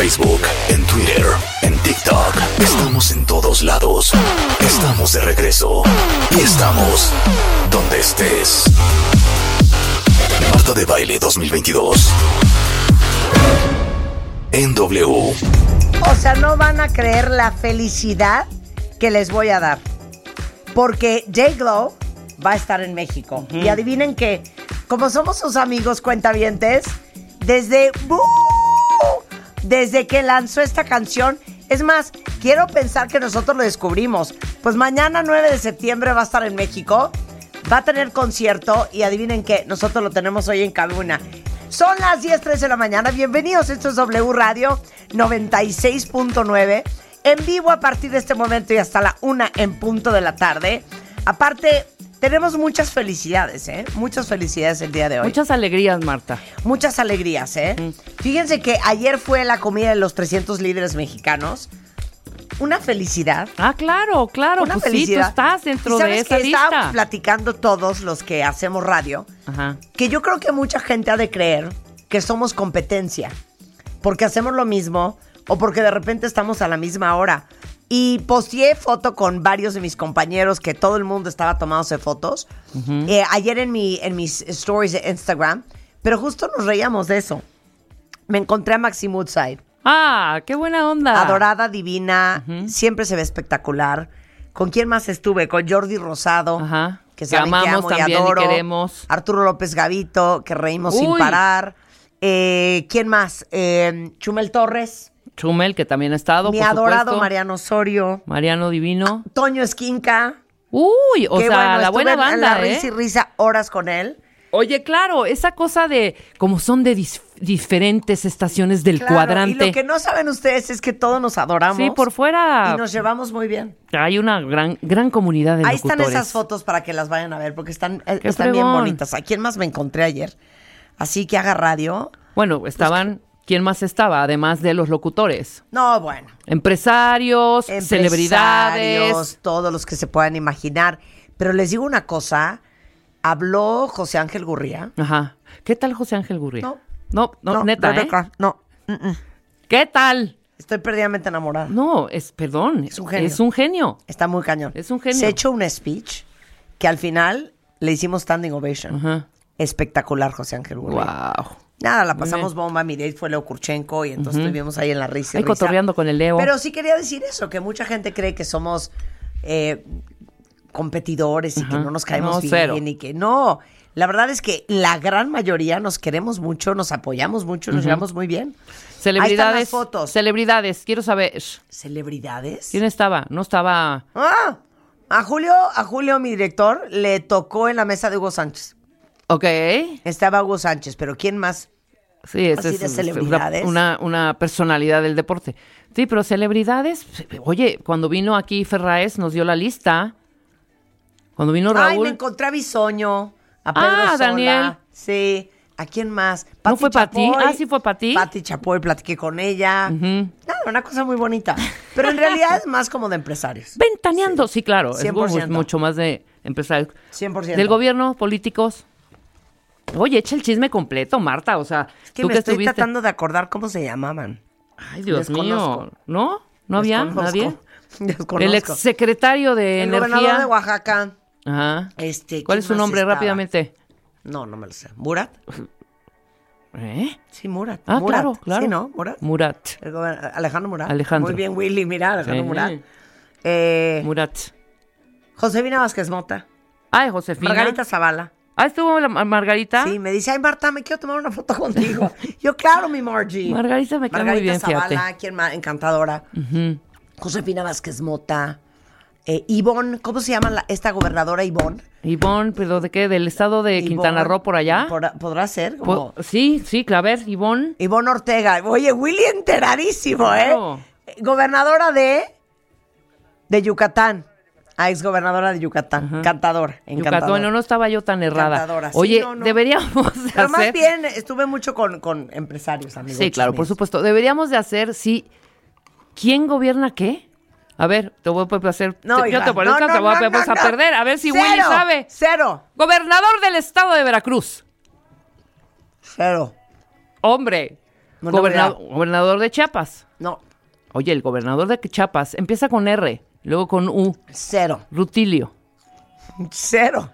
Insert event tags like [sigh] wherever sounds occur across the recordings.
Facebook, en Twitter, en TikTok. Estamos en todos lados. Estamos de regreso. Y estamos donde estés. Marta de Baile 2022. En W. O sea, no van a creer la felicidad que les voy a dar. Porque J Glow va a estar en México. Y adivinen que, como somos sus amigos cuentavientes, desde. Desde que lanzó esta canción. Es más, quiero pensar que nosotros lo descubrimos. Pues mañana, 9 de septiembre, va a estar en México. Va a tener concierto. Y adivinen que nosotros lo tenemos hoy en Cabuna. Son las 10:13 de la mañana. Bienvenidos. Esto es W Radio 96.9. En vivo a partir de este momento y hasta la una en punto de la tarde. Aparte, tenemos muchas felicidades, ¿eh? Muchas felicidades el día de hoy. Muchas alegrías, Marta. Muchas alegrías, ¿eh? Fíjense que ayer fue la comida de los 300 líderes mexicanos. Una felicidad. Ah, claro, claro. Una pues sí, felicidad. tú estás dentro ¿Y sabes de esa que lista. Estábamos platicando todos los que hacemos radio Ajá. que yo creo que mucha gente ha de creer que somos competencia, porque hacemos lo mismo o porque de repente estamos a la misma hora. Y posteé foto con varios de mis compañeros que todo el mundo estaba tomándose fotos eh, ayer en, mi, en mis stories de Instagram, pero justo nos reíamos de eso. Me encontré a Maxi Woodside, Ah, qué buena onda. adorada, divina, siempre se ve espectacular. ¿Con quién más estuve? Con Jordi Rosado, Ajá. que Que saben que amamos amo y también y adoro. queremos. Arturo López Gavito, que reímos sin parar. Eh, ¿Quién más? Eh, Chumel Torres, Chumel, que también ha estado. mi por adorado supuesto. Mariano Osorio, Mariano Divino. Toño Esquinca. Uy, o que sea, bueno, la buena en banda, la ¿eh? risa y risa horas con él. Oye, claro, esa cosa de como son de dis- diferentes estaciones del Claro, cuadrante. Y lo que no saben ustedes es que todos nos adoramos. Sí, por fuera Y nos llevamos muy bien. hay una gran gran comunidad de Ahí están esas fotos para que las vayan a ver, porque están, eh, están bien bonitas. ¿A quién más me encontré ayer? Así que haga radio. Bueno, estaban ¿quién más estaba además de los locutores? No, bueno. Empresarios, celebridades. Empresarios, todos los que se puedan imaginar. Pero les digo una cosa, habló José Ángel Gurría. Ajá. ¿Qué tal José Ángel Gurría? No. No, no, neta, ¿eh? Rebeca, no, mm, mm. ¿Qué tal? estoy perdidamente enamorada. No, es, perdón. Es un genio. Es un genio. Está muy cañón. Es un genio. Se echó un speech que al final le hicimos standing ovation. Ajá. Espectacular, José Ángel Gurría. Wow. Nada, la pasamos bomba. Mi date fue Leo Kurchenko y entonces estuvimos ahí en la risa. y Ahí risa. cotorreando con el Leo. Pero sí quería decir eso, que mucha gente cree que somos eh, competidores y que Ajá. no nos caemos No, bien cero. y que no. La verdad es que la gran mayoría nos queremos mucho, nos apoyamos mucho, nos llevamos muy bien. Celebridades. Ahí están las fotos. Celebridades. Quiero saber. ¿Celebridades? ¿Quién estaba? No estaba. Ah, a Julio, a Julio, mi director, le tocó en la mesa de Hugo Sánchez. Ok. Estaba Hugo Sánchez, pero ¿quién más? Sí, Así es de es celebridades. Una, una personalidad del deporte. Sí, pero celebridades. Oye, cuando vino aquí Ferraes nos dio la lista. Cuando vino Ay, Raúl. me encontré a Bisoño, a Pedro Ah, Sola. Daniel. Sí. ¿A quién más? ¿No fue Pati? Chapoy. Ah, sí fue Pati. Pati Chapoy, platiqué con ella. Nada, una cosa muy bonita. Pero en realidad es más como de empresarios. Ventaneando. Sí, claro. Es 100%. mu- mucho más de empresarios. 100%. Del gobierno, políticos. Oye, echa el chisme completo, Marta. O sea, Es que tú me que estoy estuviste. tratando de acordar cómo se llamaban. Ay, Dios Desconozco. mío. ¿No? ¿No había Desconozco. nadie? [laughs] Desconozco. El exsecretario de El gobernador Energía. de Oaxaca. Ajá. Este, ¿Cuál ¿quién es su nombre estaba? rápidamente? No, no me lo sé. ¿Murat? [laughs] ¿Eh? Sí, Murat. Ah, Murat. claro, claro. Sí, ¿no? ¿Murat? Murat. El Alejandro Murat. Alejandro. Muy bien, Willy, mira, Alejandro Sí. Murat. Eh, Murat. Josefina Vázquez Mota. Ay, Josefina. Margarita Zavala. Ah, estuvo la Margarita. Sí, me dice, ay, Marta, me quiero tomar una foto contigo. [laughs] Yo, claro, mi Margie. Margarita me cae muy Margarita bien, Zavala, fíjate. quien más, encantadora. Josefina Vázquez Mota. eh, Ivonne, ¿cómo se llama la- esta gobernadora Ivonne? Ivonne, pero ¿de qué? ¿Del estado de Quintana Roo por allá? ¿podrá- ¿Podrá ser? Sí, sí, a ver, Ivonne. Ivonne Ortega. Oye, Willy enteradísimo, ¿eh? Claro. Eh, Gobernadora de... De Yucatán. Ah, ex gobernadora de Yucatán. Cantadora. Yucatán, no, no estaba yo tan errada. Encantadora, sí, Oye, no, no. deberíamos de Pero más hacer... bien estuve mucho con, con empresarios, amigos. Sí, claro, por supuesto. Deberíamos de hacer, sí. ¿Quién gobierna qué? A ver, te voy a hacer. No, yo te voy, no, te voy a, perder. A ver si Cero, Willy sabe. Cero. Gobernador del estado de Veracruz. Cero. Hombre. No tengo Goberna- idea. gobernador de Chiapas. No, Oye, el gobernador de Chiapas empieza con R, luego con U. cero. Rutilio. Cero.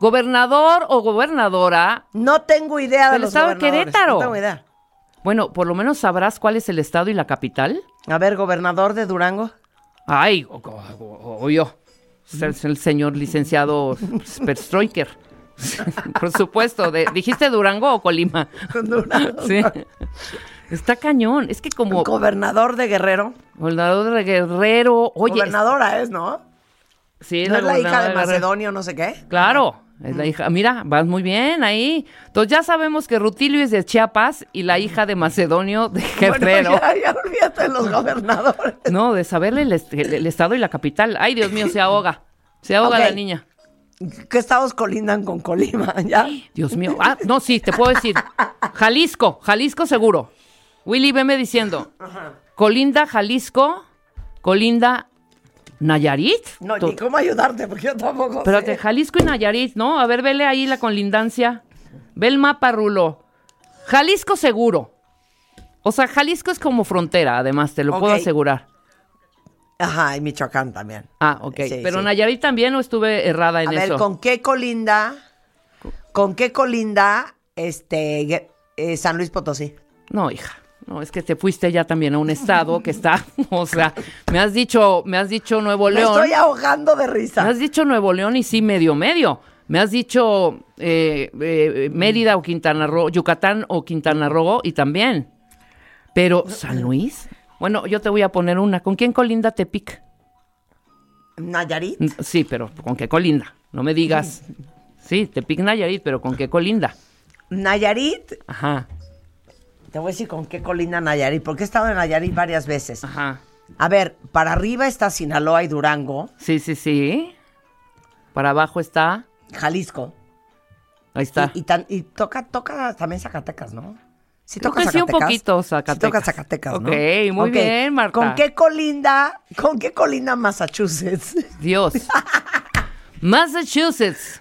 Gobernador o gobernadora. No tengo idea de Del estado de. Querétaro. No tengo idea. Bueno, por lo menos sabrás cuál es el estado y la capital. A ver, gobernador de Durango. Ay, obvio. Es el señor licenciado [laughs] Perstroiker. [laughs] Por supuesto. de- ¿Dijiste Durango o Colima? Durango. [laughs] Sí. Está cañón. Es que como Gobernador de Guerrero. gobernador de Guerrero. Oye, Gobernadora es, ¿no? sí, ¿No es la hija de. Macedonio, no sé qué? Claro, es la hija. Mira, vas muy bien ahí. Entonces ya sabemos que Rutilio es de Chiapas y la hija de Macedonio de Guerrero. Bueno, ya, ya olvídate de los [laughs] gobernadores. No, de saberle el, est- el- el estado y la capital. Ay, Dios mío, se ahoga. Se ahoga la niña. ¿Qué estados colindan con Colima? [laughs] ¿Ya? Dios mío. Ah, no, sí, te puedo decir. Jalisco, Jalisco seguro. Willy, veme diciendo. [laughs] Colinda, Jalisco, Colinda, Nayarit. No, ni cómo ayudarte, porque yo tampoco Espérate, sé. Jalisco y Nayarit, ¿no? A ver, vele ahí la colindancia. Ve el mapa, Rulo. Jalisco seguro. O sea, Jalisco es como frontera, además, te lo puedo asegurar. Ajá, y Michoacán también. Ah, ok. Sí, Pero sí. Nayarit también o estuve errada en A ver, eso. ¿con qué colinda? ¿Con qué colinda este eh, San Luis Potosí? No, hija. No, es que te fuiste ya también a un estado que está, [laughs] o sea, me has dicho, me has dicho Nuevo Me León. estoy ahogando de Me risa. has dicho Nuevo León y sí, medio, medio. Me has dicho eh, eh, Mérida o Quintana Roo, Yucatán o Quintana Roo y también. Pero, ¿San Luis? Bueno, yo te voy a poner una. ¿Con quién colinda Tepic? Nayarit. Mm, Sí, pero ¿con qué colinda? No me digas. [laughs] Sí, Tepic Nayarit, pero ¿con qué colinda? Nayarit. Ajá, Te voy a decir con qué colinda Nayarit, porque he estado en Nayarit varias veces. ajá. A ver, para arriba está Sinaloa y Durango, Sí, sí, sí. Para abajo está. Jalisco. Ahí está. Y, y tan- y toca, toca también Zacatecas, ¿no? Sí toca que sí, un Zacatecas. poquito Sí Zacatecas. toca Zacatecas, ¿no? Ok, muy bien, Marta. ¿Con qué colinda, con qué colinda Massachusetts? Dios. [laughs] Massachusetts.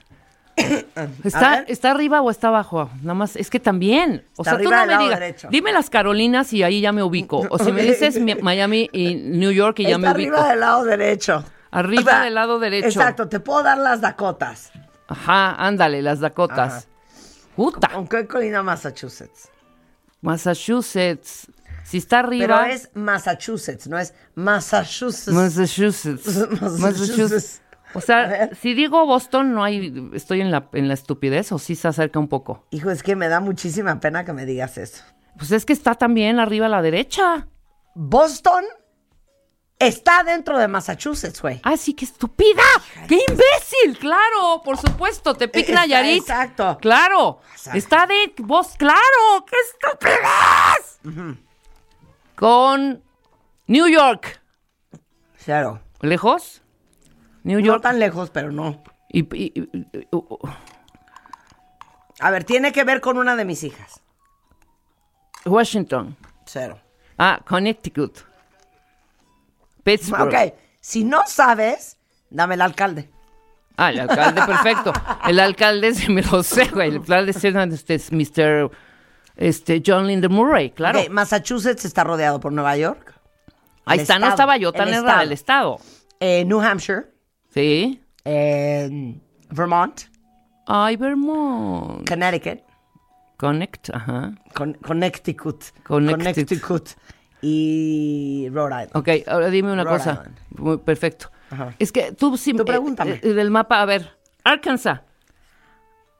[coughs] ¿Está. ¿Está arriba o está abajo? Nada más, es que también. O Está sea, tú no me lado digas. derecho. Dime las Carolinas y ahí ya me ubico. O si me dices mi- Miami y New York y ya Está me ubico. arriba del lado derecho. Arriba del lado derecho. Exacto, te puedo dar las Dakotas. Ajá, ándale, las Dakotas. Puta. ¿Con qué colina Massachusetts? Massachusetts. Si está Pero arriba. es Massachusetts, no es Massachusetts. Massachusetts. [laughs] Massachusetts. Massachusetts. O sea, si digo Boston, no hay. Estoy en la, en la estupidez o sí se acerca un poco. Hijo, es que me da muchísima pena que me digas eso. Pues es que está también arriba a la derecha. Boston está dentro de Massachusetts, güey. ¡Ah, sí, qué estúpida! ¡Qué imbécil! Claro, por supuesto, te pic Está- Nayarit. exacto. Claro. Exacto. Está de vos, claro. ¡Qué estupidez! Con New York. Cero. ¿Lejos? New No York. tan lejos, pero no. Y, y- y- uh, uh, A ver, tiene que ver con una de mis hijas. Washington. Cero. Ah, Connecticut. Pittsburgh. Ok, si no sabes, dame el alcalde. Ah, el alcalde, perfecto. El alcalde se me lo sé, güey. El alcalde es Mr. Este, John Linder Murray, claro. Massachusetts está rodeado por Nueva York. Ahí el está, no estaba yo el tan errada, estado. el estado. eh, New Hampshire, Sí. eh, Vermont, Ay, Vermont. Connecticut, Connect, ajá. Con- Connecticut, Connecticut. Connecticut y Rhode Island. Ok, ahora dime una Rhode cosa. Island. Muy perfecto. Ajá. Es que tú sí. Tú eh, pregúntame. eh, del mapa, a ver. Arkansas.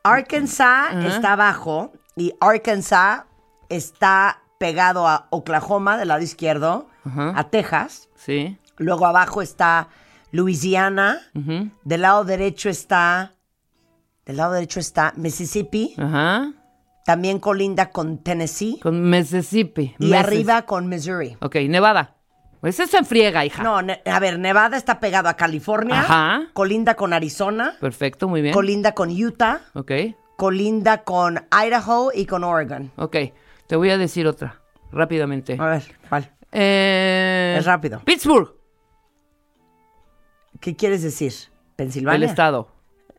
Arkansas Ajá. está abajo y Arkansas está pegado a Oklahoma del lado izquierdo, Ajá. a Texas. Sí. Luego abajo está Louisiana. Ujú. Del lado derecho está. Del lado derecho está Mississippi. Ajá. También colinda con Tennessee. Con Mississippi. Y arriba con Missouri. Ok, Nevada. Pues eso se enfriega, hija. No, a ver, Nevada está pegado a California. Ajá. Colinda con Arizona. Perfecto, muy bien. Colinda con Utah. ok, Colinda con Idaho y con Oregon. ok. Te voy a decir otra, rápidamente. A ver, ¿cuál? Eh, Es rápido. Pittsburgh, ¿Qué quieres decir? ¿Pensilvania? el estado.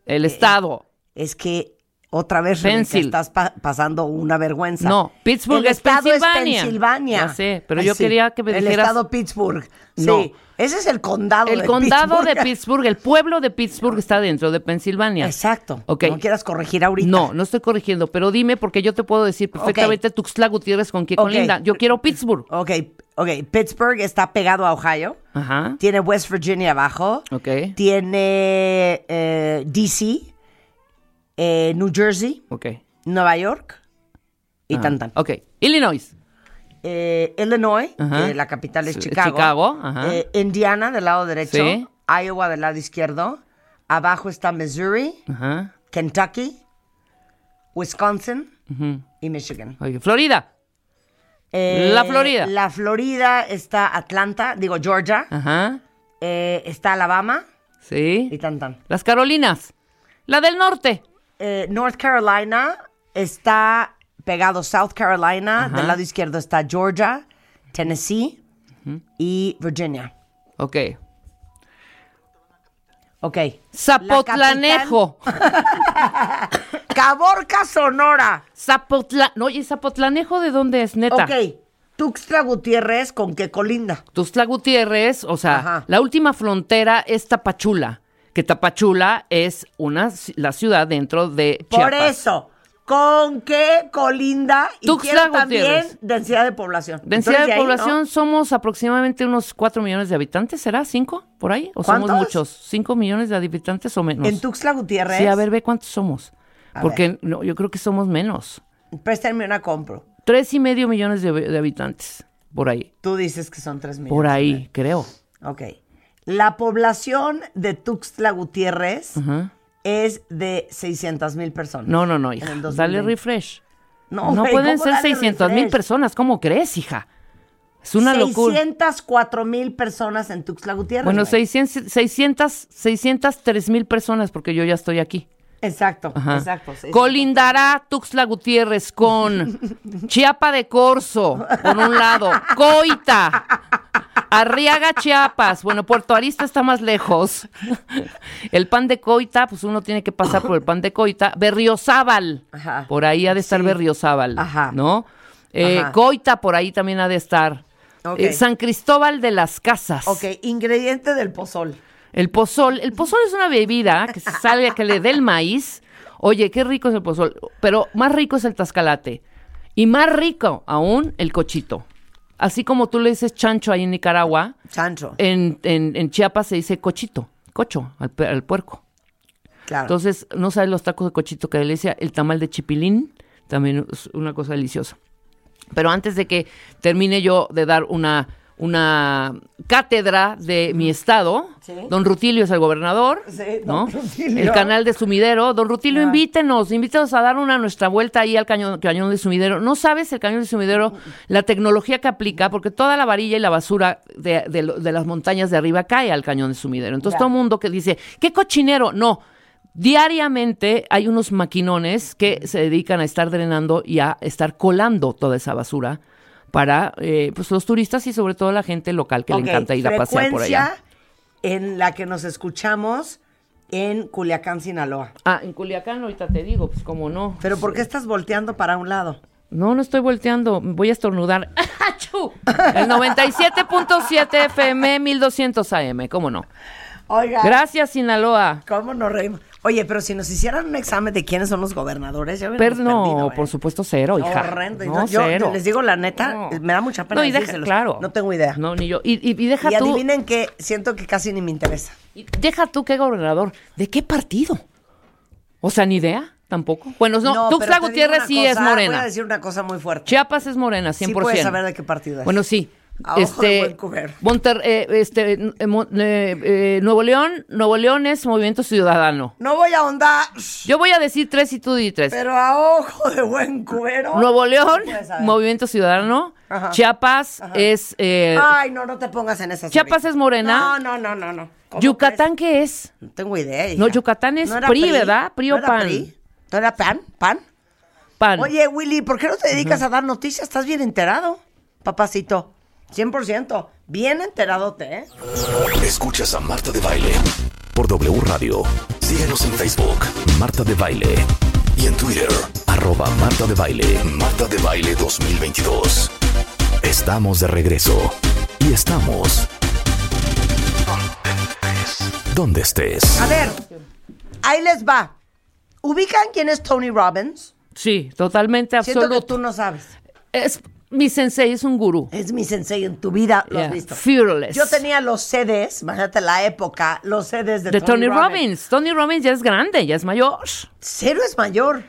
El estado. Es que otra vez Rebeca, estás pa- pasando una vergüenza. No, Pittsburgh el es estado Pensilvania. Es Pensilvania. Ya sé, pero yo quería que me El dijeras- estado Pittsburgh. No. Sí, ese es el condado El de condado de Pittsburgh. Pittsburgh, el pueblo de Pittsburgh está dentro de Pensilvania. Exacto. Ok. No quieras corregir ahorita. No, no estoy corrigiendo, pero dime porque yo te puedo decir perfectamente Tuxtla Gutiérrez con quién Ok. colinda. Yo quiero Pittsburgh. Ok, ok. Pittsburgh está pegado a Ohio. Ajá. Tiene West Virginia abajo. Ok. Tiene eh, DC, eh, New Jersey. Nueva York y Ah, tan tan. Ok. Illinois. Eh, Illinois, que la capital es Chicago. Eh, Indiana del lado derecho. Sí. Iowa del lado izquierdo. Abajo está Missouri. Kentucky, Wisconsin y Michigan. Florida. Eh, La Florida. La Florida está Atlanta, digo Georgia. Ajá. Está Alabama y Sí. tan tan. Las Carolinas. La del norte. Eh, North Carolina está pegado South Carolina. Ajá. Del lado izquierdo está Georgia, Tennessee y Virginia. Ok. Ok. Zapotlanejo. [laughs] Caborca, Sonora. Zapotla... No, oye, Zapotlanejo, ¿de dónde es, neta? Ok. Tuxtla Gutiérrez, ¿con qué colinda? Tuxtla Gutiérrez, o sea, Ajá. la última frontera es Tapachula, que Tapachula es una la ciudad dentro de Por Chiapas. eso. ¿Con qué colinda? Y Tuxtla también densidad de población. Densidad de ahí, ¿no? población somos aproximadamente unos 4 millones de habitantes, ¿será? ¿Cinco? ¿Por ahí? ¿O somos muchos? ¿Cinco millones de habitantes o menos? En Tuxtla Gutiérrez. Sí, a ver, ve cuántos somos. A Porque no, yo creo que somos menos. Préstame una compro. Tres y medio millones de, de habitantes, por ahí. Tú dices que son tres millones. Por ahí, creo. Ok. La población de Tuxtla Gutiérrez es de 600 mil personas. No, no, no, hija. Dale 2020. refresh. No, No güey, pueden ¿cómo ser darle 600 mil personas. ¿Cómo crees, hija? Es una locura. 604 mil personas en Tuxtla Gutiérrez. Bueno, güey. 600, 600, 603 mil personas porque yo ya estoy aquí. Exacto, Ajá. exacto. sí. Colindará Tuxtla Gutiérrez con [laughs] Chiapa de Corzo, por un lado, Coita, Arriaga Chiapas, bueno, Puerto Arista está más lejos. El pan de Coita, pues uno tiene que pasar por el pan de Coita. Berriozábal, Ajá. por ahí ha de estar Sí. Berriozábal, Ajá. ¿no? Eh. Coita, por ahí también ha de estar. Eh, San Cristóbal de las Casas. Ok, ingrediente del pozol. El pozol, el pozol es una bebida que se sale a que le dé el maíz. Oye, qué rico es el pozol, pero más rico es el tascalate. Y más rico aún el cochito. Así como tú le dices chancho ahí en Nicaragua, Chancho. en, en- en Chiapas se dice cochito, cocho, al, al puerco. claro. Entonces, no sabes los tacos de cochito que delicia, el tamal de chipilín, también es una cosa deliciosa. Pero antes de que termine yo de dar una, una cátedra de mi estado, Sí. don Rutilio es el gobernador, Sí, ¿no? Rutilio. El canal de Sumidero. Don Rutilio, Ah. invítenos, invítenos a dar una nuestra vuelta ahí al cañón, cañón de Sumidero. No sabes el cañón de Sumidero, la tecnología que aplica, porque toda la varilla y la basura de, de lo- de las montañas de arriba cae al cañón de Sumidero. Entonces Ya. todo el mundo que dice, ¿qué cochinero? No. Diariamente hay unos maquinones que se dedican a estar drenando y a estar colando toda esa basura para eh, pues los turistas y sobre todo la gente local que le encanta ir a pasear por allá. en la que nos escuchamos en Culiacán, Sinaloa. Ah, en Culiacán ahorita te digo, pues cómo no. Pero ¿por qué estás volteando para un lado? No, no estoy volteando, voy a estornudar. [laughs] ¡Achú! El 97.7 FM 1200 AM, ¿cómo no? Oiga. Gracias, Sinaloa. ¿Cómo nos reímos? Oye, pero si nos hicieran un examen de quiénes son los gobernadores, ya Per- hubiéramos no, perdido, ¿eh? por supuesto, cero, hija. Horrendo. No, yo, cero. les digo la neta, No. me da mucha pena No, y deja, claro. No tengo idea. No, ni yo. Y, y- y deja y tú. adivinen que siento que casi ni me interesa. y deja tú qué gobernador. ¿De qué partido? O sea, ni idea tampoco. Bueno, no, pero Tuxtla Gutiérrez sí cosa, es Voy a morena. decir una cosa muy fuerte. Chiapas es morena, 100%. Sí puedes saber de qué partido es. Bueno, sí. A ojo de este, buen eh, este, eh, Mo- eh, eh, Nuevo León, Nuevo León es Movimiento Ciudadano. No voy a ahondar, Yo voy a decir tres y tú di tres. pero a ojo de buen cubero. Nuevo León. Movimiento Ciudadano. Ajá. Chiapas es. eh, Ay, no, no te pongas en esas. Chiapas ahorita. es morena. No, no, no, no, no. ¿Cómo ¿Yucatán qué es? No tengo idea. hija. No, Yucatán es PRI, ¿verdad? PRI o ¿No era PAN. PRI? ¿No era PAN? ¿PAN? Pan. Oye, Willy, ¿por qué no te dedicas a dar noticias? ¿Estás bien enterado, papacito? 100%. Bien enteradote, ¿eh? Escuchas a Marta de Baile por W Radio. Síguenos en Facebook, Marta de Baile. Y en Twitter, arroba Marta de Baile. Marta de Baile 2022. Estamos de regreso. Y estamos... Donde estés. A ver, ahí les va. ¿Ubican quién es Tony Robbins? Sí, totalmente Siento que absoluto. tú no sabes. Es, mi sensei es un gurú. Es mi sensei en tu vida, lo has Yeah. visto. Fearless. Yo tenía los CDs, imagínate la época, los CDs de, de Tony Robbins. Tony Robbins ya es grande, ya es mayor. Cero es mayor.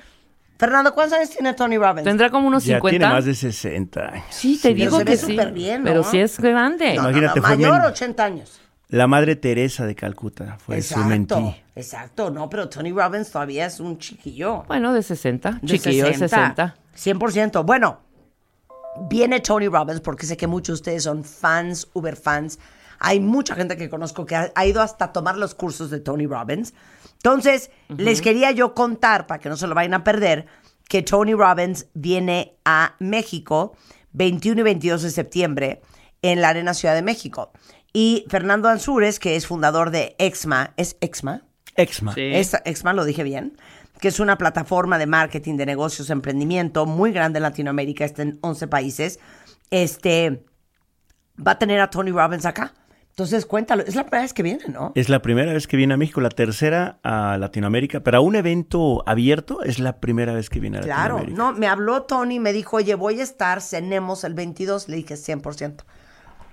Fernando, ¿cuántos años tiene Tony Robbins? Tendrá como unos Ya 50. tiene más de 60. Sí, te Pero digo se ve que sí. súper bien, ¿no? Pero sí es grande. No, Imagínate, no, mayor, men- 80 años. La madre Teresa de Calcuta fue su mentí. Exacto, exacto. No, pero Tony Robbins todavía es un chiquillo. Bueno, de 60. De Chiquillo de 60. 100%. Bueno, viene Tony Robbins porque sé que muchos de ustedes son fans, uber fans. Hay mucha gente que conozco que ha, ha ido hasta tomar los cursos de Tony Robbins. Entonces, les quería yo contar, para que no se lo vayan a perder, que Tony Robbins viene a México 21 y 22 de septiembre en la Arena Ciudad de México. Y Fernando Ansúrez, que es fundador de Exma, ¿es Exma? Exma. Sí. Esta- Exma, lo dije bien, que es una plataforma de marketing de negocios, emprendimiento muy grande en Latinoamérica, está en 11 países. Este va a tener a Tony Robbins acá. Entonces, cuéntalo. Es la primera vez que viene, ¿no? Es la primera vez que viene a México, la tercera a Latinoamérica, pero a un evento abierto es la primera vez que viene a Claro. Latinoamérica. No, me habló Tony, me dijo, oye, voy a estar, cenemos el 22. Le dije, 100%.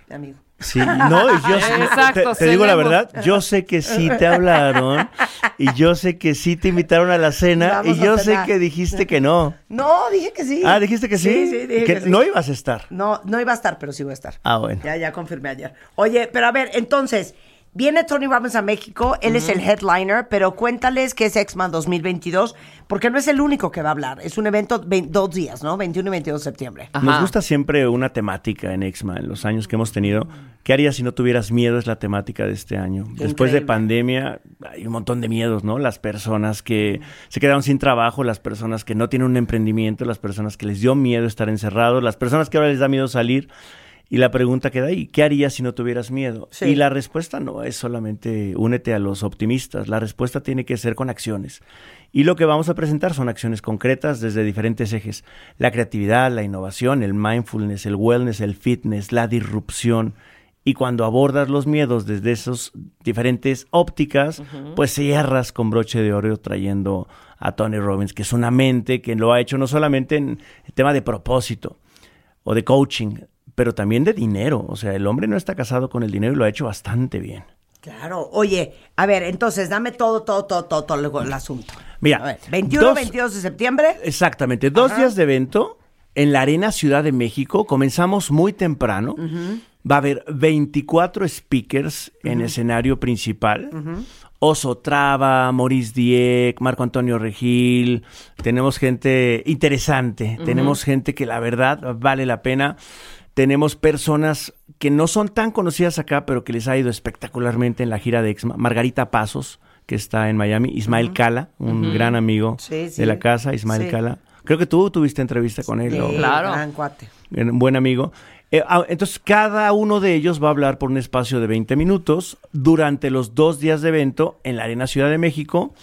Mi amigo. Sí, no, y yo Exacto, te, te digo la verdad, yo sé que sí te hablaron y yo sé que sí te invitaron a la cena Vamos y yo sé que dijiste que no. No, dije que sí. Ah, dijiste que sí. Sí, sí, dije que, sí. no ibas a estar. No, no iba a estar, pero sí voy a estar. Ah, bueno. Ya, ya confirmé ayer. Oye, pero a ver, entonces, viene Tony Robbins a México, él es el headliner, pero cuéntales que es Exman 2022, porque no es el único que va a hablar. Es un evento dos días, ¿no? 21 y 22 de septiembre. Ajá. Nos gusta siempre una temática en Exma, en los años que hemos tenido. ¿Qué harías si no tuvieras miedo? Es la temática de este año. Después de pandemia hay un montón de miedos, ¿no? Las personas que se quedaron sin trabajo, las personas que no tienen un emprendimiento, las personas que les dio miedo estar encerrados, las personas que ahora les da miedo salir. Y la pregunta queda ahí, ¿qué harías si no tuvieras miedo? Sí. Y la respuesta no es solamente únete a los optimistas, la respuesta tiene que ser con acciones. Y lo que vamos a presentar son acciones concretas desde diferentes ejes. La creatividad, la innovación, el mindfulness, el wellness, el fitness, la disrupción. Y cuando abordas los miedos desde esas diferentes ópticas, pues cierras con broche de oro trayendo a Tony Robbins, que es una mente que lo ha hecho no solamente en el tema de propósito o de coaching, pero también de dinero. O sea, el hombre no está casado con el dinero y lo ha hecho bastante bien. Claro. Oye, a ver, entonces, dame todo, todo, todo, todo, todo el asunto. Mira, ver, 21, dos- 22 de septiembre. Exactamente, dos días de evento en la Arena Ciudad de México. Comenzamos muy temprano. Va a haber 24 speakers en escenario principal. Oso Traba, Maurice Dieck, Marco Antonio Regil. Tenemos gente interesante. Tenemos gente que la verdad vale la pena. Tenemos personas que no son tan conocidas acá, pero que les ha ido espectacularmente en la gira de Exma. Margarita Pasos, que está en Miami. Ismael Cala, un gran amigo Sí, sí. de la casa, Ismael Sí. Cala. Creo que tú tuviste entrevista con él. Claro. Gran cuate. Un buen amigo. Eh, ah, entonces, cada uno de ellos va a hablar por un espacio de 20 minutos durante los dos días de evento en la Arena Ciudad de México.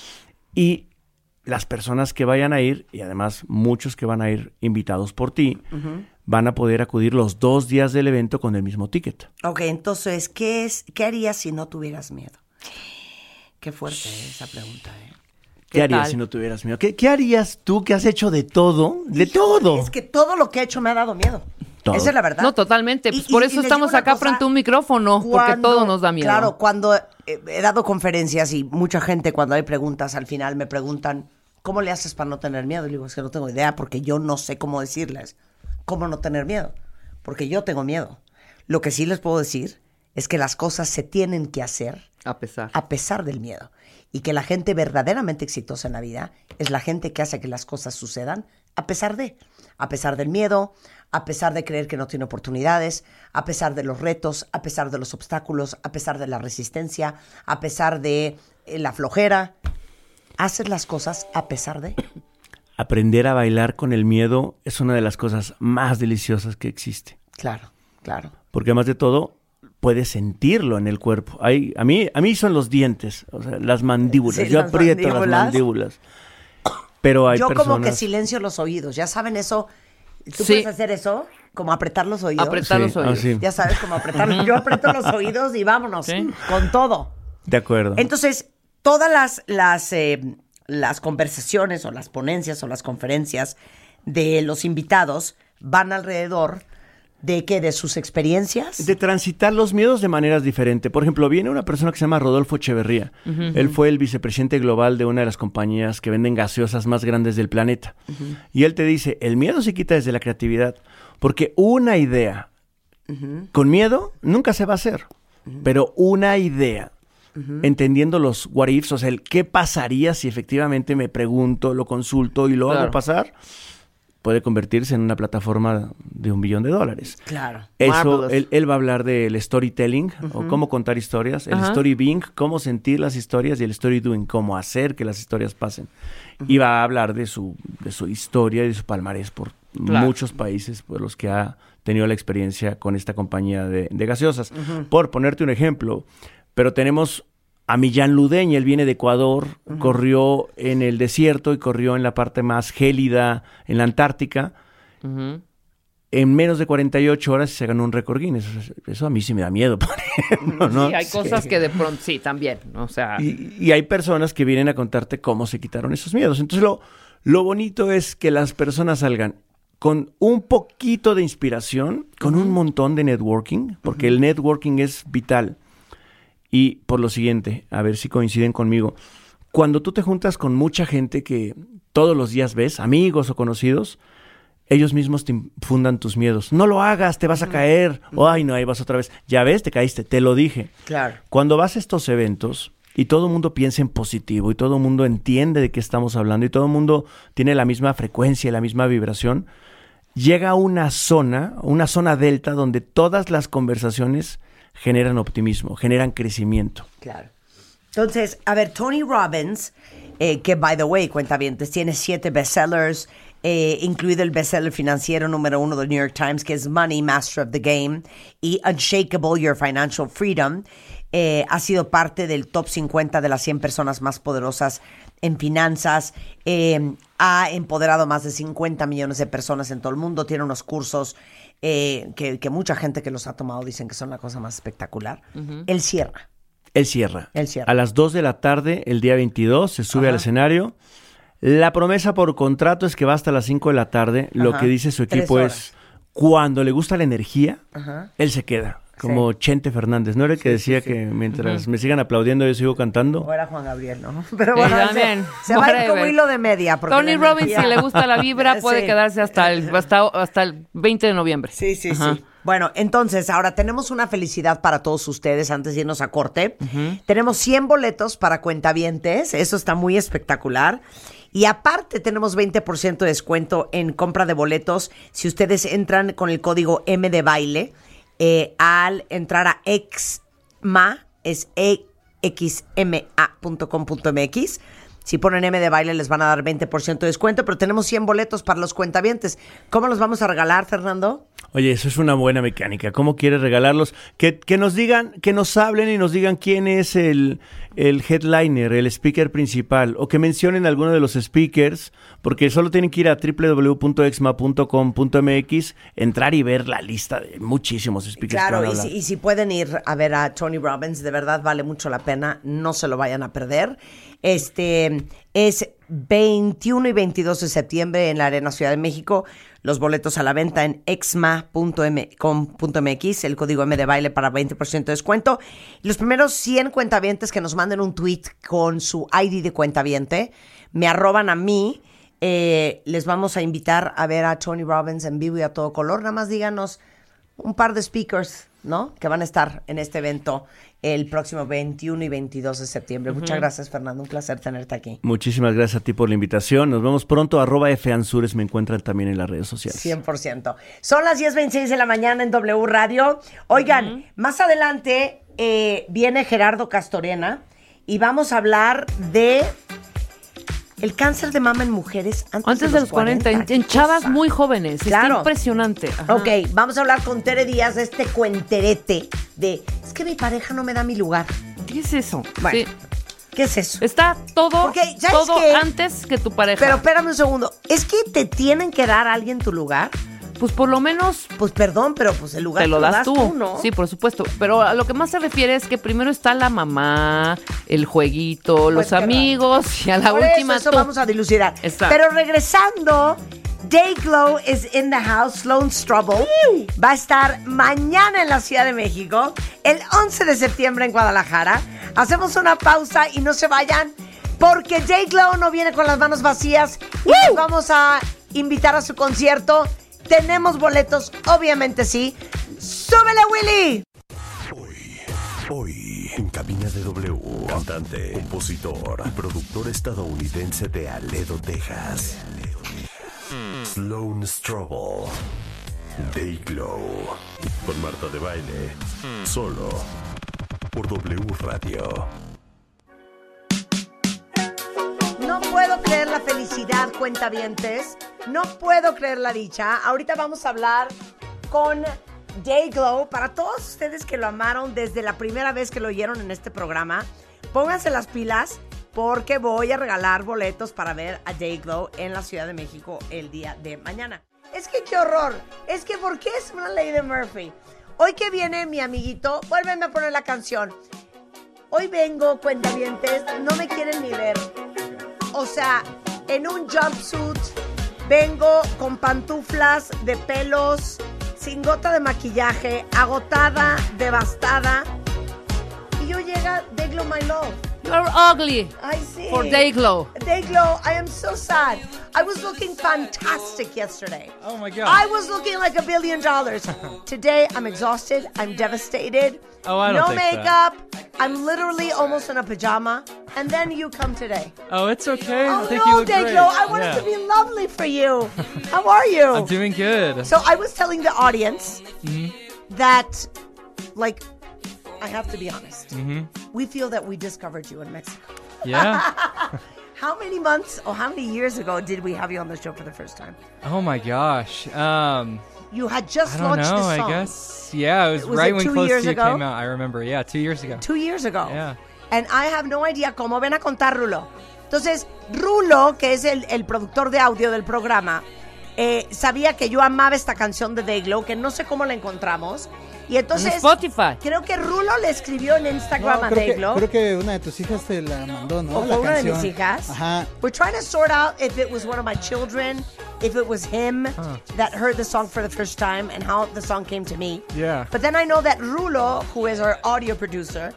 Y las personas que vayan a ir, y además muchos que van a ir invitados por ti, van a poder acudir los dos días del evento con el mismo ticket. Ok, entonces, ¿qué, es, ¿qué harías si no tuvieras miedo? Qué fuerte esa pregunta, ¿eh? ¿Qué, ¿Qué harías tal? si no tuvieras miedo? ¿Qué, qué harías tú que has hecho de todo? De todo. Es que todo lo que he hecho me ha dado miedo. Todo. Esa es la verdad. No, totalmente. Pues Y- por y- eso y estamos acá cosa, frente a un micrófono, porque todo nos da miedo. Claro, cuando he dado conferencias y mucha gente cuando hay preguntas al final me preguntan, ¿cómo le haces para no tener miedo? Y digo, es que no tengo idea porque yo no sé cómo decirles cómo no tener miedo, porque yo tengo miedo. Lo que sí les puedo decir es que las cosas se tienen que hacer A pesar. a pesar del miedo. Y que la gente verdaderamente exitosa en la vida es la gente que hace que las cosas sucedan a pesar de, a pesar del miedo, a pesar de creer que no tiene oportunidades, a pesar de los retos, a pesar de los obstáculos, a pesar de la resistencia, a pesar de eh, la flojera. Haces las cosas a pesar de. Aprender a bailar con el miedo es una de las cosas más deliciosas que existe. Claro, claro. Porque además de todo, puedes sentirlo en el cuerpo. Hay, a, mí, a mí son los dientes, o sea, las mandíbulas. Sí, Yo las aprieto mandíbulas. las mandíbulas. Pero hay Yo personas... como que silencio los oídos. ¿Ya saben eso? ¿Tú Sí. puedes hacer eso? Como apretar los oídos. Apretar Sí, los oídos. ah, sí. Ya sabes, como apretar. Yo aprieto los [laughs] oídos y vámonos. Sí. Con todo. De acuerdo. Entonces, todas las, las, eh, las conversaciones o las ponencias o las conferencias de los invitados van alrededor de qué, de sus experiencias. de transitar los miedos de maneras diferentes. Por ejemplo, viene una persona que se llama Rodolfo Echeverría. Él fue el vicepresidente global de una de las compañías que venden gaseosas más grandes del planeta. Y él te dice, el miedo se quita desde la creatividad, porque una idea con miedo nunca se va a hacer, pero una idea entendiendo los what ifs, o sea, el qué pasaría si efectivamente me pregunto, lo consulto y lo hago pasar, puede convertirse en una plataforma de un billón de dólares. Claro. Eso, él, él va a hablar del storytelling, o cómo contar historias, el Ajá. story being, cómo sentir las historias, y el story doing, cómo hacer que las historias pasen. Y va a hablar de su, de su historia y de su palmarés por Claro. muchos países por los que ha tenido la experiencia con esta compañía de, de gaseosas. Por ponerte un ejemplo, pero tenemos a Millán Ludeña, él viene de Ecuador, corrió en el desierto y corrió en la parte más gélida, en la Antártica en menos de 48 horas se ganó un récord Guinness. Eso a mí sí me da miedo, [laughs] por ejemplo, ¿no? Sí, hay cosas que de pronto, sí, también. O sea, Y, y hay personas que vienen a contarte cómo se quitaron esos miedos. Entonces, lo, lo bonito es que las personas salgan con un poquito de inspiración, con un montón de networking, porque el networking es vital. Y por lo siguiente, a ver si coinciden conmigo. Cuando tú te juntas con mucha gente que todos los días ves, amigos o conocidos, ellos mismos te infundan tus miedos. No lo hagas, te vas a caer. O, ay, no, ahí vas otra vez. Ya ves, te caíste, te lo dije. Claro. Cuando vas a estos eventos y todo el mundo piensa en positivo y todo el mundo entiende de qué estamos hablando y todo el mundo tiene la misma frecuencia y la misma vibración, llega a una zona, una zona delta donde todas las conversaciones generan optimismo, generan crecimiento. Claro. Entonces, a ver, Tony Robbins, eh, que by the way, cuenta bien, tiene siete bestsellers, eh, incluido el bestseller financiero número uno del New York Times, que es Money, Master of the Game, y Unshakable, Your Financial Freedom. Eh, ha sido parte del top 50 de las 100 personas más poderosas en finanzas. Eh, ha empoderado más de 50 millones de personas en todo el mundo. Tiene unos cursos eh, que, que mucha gente que los ha tomado dicen que son la cosa más espectacular. Él cierra. Él cierra. Él cierra. A las 2 de la tarde, el día 22, se sube al escenario. La promesa por contrato es que va hasta las 5 de la tarde. Lo que dice su equipo es, cuando le gusta la energía, Ajá. él se queda. Como Chente Fernández, ¿no era el que decía que mientras me sigan aplaudiendo yo sigo cantando? O era Juan Gabriel, ¿no? [laughs] Pero Sí, bueno, se, también. se va a ir como hilo de media. porque Tony Robbins, si le gusta la vibra, [laughs] puede Sí. quedarse hasta el, [laughs] hasta, hasta el 20 de noviembre. Sí, sí, Ajá. sí. Bueno, entonces, ahora tenemos una felicidad para todos ustedes antes de irnos a corte. Tenemos 100 boletos para cuentavientes, eso está muy espectacular. Y aparte tenemos 20% de descuento en compra de boletos si ustedes entran con el código M de baile eh, al entrar a exma, es exma.com.mx. Si ponen M de baile les van a dar 20% de descuento, pero tenemos 100 boletos para los cuentavientes. ¿Cómo los vamos a regalar, Fernando? Oye, eso es una buena mecánica. ¿Cómo quieres regalarlos? Que, que nos digan, que nos hablen y nos digan quién es el, el headliner, el speaker principal, o que mencionen alguno de los speakers, porque solo tienen que ir a www.exma.com.mx, entrar y ver la lista de muchísimos speakers Claro, y si, y si pueden ir a ver a Tony Robbins, de verdad vale mucho la pena, no se lo vayan a perder. Este es 21 y 22 de septiembre en la Arena Ciudad de México. Los boletos a la venta en exma.com.mx, el código M de baile para 20% de descuento. Los primeros 100 cuentavientes que nos manden un tweet con su ID de cuentaviente, me arroban a mí. eh, les vamos a invitar a ver a Tony Robbins en vivo y a todo color. Nada más díganos un par de speakers ¿no? Que van a estar en este evento el próximo 21 y 22 de septiembre. Muchas gracias, Fernando. Un placer tenerte aquí. Muchísimas gracias a ti por la invitación. Nos vemos pronto. Arroba F Ansures me encuentran también en las redes sociales. 100%. Son las 10.26 de la mañana en W Radio. Oigan, más adelante eh, viene Gerardo Castorena y vamos a hablar de el cáncer de mama en mujeres antes, Antes de los 40, en, ¿Qué en chavas muy jóvenes. Claro. Está impresionante. Ajá. Ok, vamos a hablar con Tere Díaz de este cuenterete de es que mi pareja no me da mi lugar. ¿Qué es eso? Bueno, Sí. ¿Qué es eso? Está todo, antes que tu pareja. Pero espérame un segundo. ¿Es que te tienen que dar a alguien tu lugar? Pues por lo menos Pues perdón, pero pues el lugar te lo das tú. ¿no? Sí, por supuesto. Pero a lo que más se refiere es que primero está la mamá, el jueguito, los qué amigos y a la Por última eso, eso tú. vamos a dilucidar. Exacto. Pero regresando, Dayglow is in the house, Sloan Strubble. Va a estar mañana en la Ciudad de México, el 11 de septiembre en Guadalajara. Hacemos una pausa y no se vayan, porque Dayglow no viene con las manos vacías y nos vamos a invitar a su concierto. Tenemos boletos, obviamente sí. ¡Súbele, Willy! Hoy, en cabina de W, cantante, compositor productor estadounidense de Aledo, Texas. Sloan Strobel. Dayglow. Con Marta de Baile. Solo. Por W Radio. La felicidad, cuentavientes. No puedo creer la dicha. Ahorita vamos a hablar con Dayglow. Para todos ustedes que lo amaron desde la primera vez que lo oyeron en este programa, pónganse las pilas porque voy a regalar boletos para ver a Dayglow en la Ciudad de México el día de mañana. Es que qué horror. Es que ¿por qué es una de Murphy? Hoy que viene mi amiguito, vuélveme a poner la canción. Hoy vengo, cuentavientes, no me quieren ni ver. O sea, en un jumpsuit, vengo con pantuflas de pelos, sin gota de maquillaje, agotada, devastada. Y yo llega Dayglow My Love. You're ugly. I see. For day glow. Day glow. I am so sad. I was looking fantastic yesterday. Oh my God. I was looking like a billion dollars. [laughs] Today, I'm exhausted. I'm devastated. Oh, I don't no think makeup. I'm literally almost in a pajama. And then you come today. Oh, it's okay. Oh I think no, you look great. Dayglow, I wanted Yeah. to be lovely for you. How are you? I'm doing good. so I was telling the audience Mm-hmm. that, like, I have to be honest. Mm-hmm. We feel that we discovered you in Mexico. yeah. [laughs] How many months or how many years ago did we have you on the show for the first time? Oh my gosh. Um, You had just launched know. the song I guess. Yeah, it was, Was right it when Close to You ago? came out. I remember. Yeah, two years ago. two years ago. Yeah. And I have no idea cómo ven a contar Rulo. Entonces, Rulo, que es el, el productor de audio del programa, eh, sabía que yo amaba esta canción de Dayglow, que no sé cómo la encontramos. Y entonces, En Spotify. creo que Rulo le escribió en Instagram No, a creo, que, Dayglow. creo que una de tus hijas te la mandó, ¿no? o la fue una de mis hijas. Ajá. We're trying to sort out if it was one of my children, if it was him that heard the song for the first time, and how the song came to me. Yeah. But then I know that Rulo, who is our audio producer,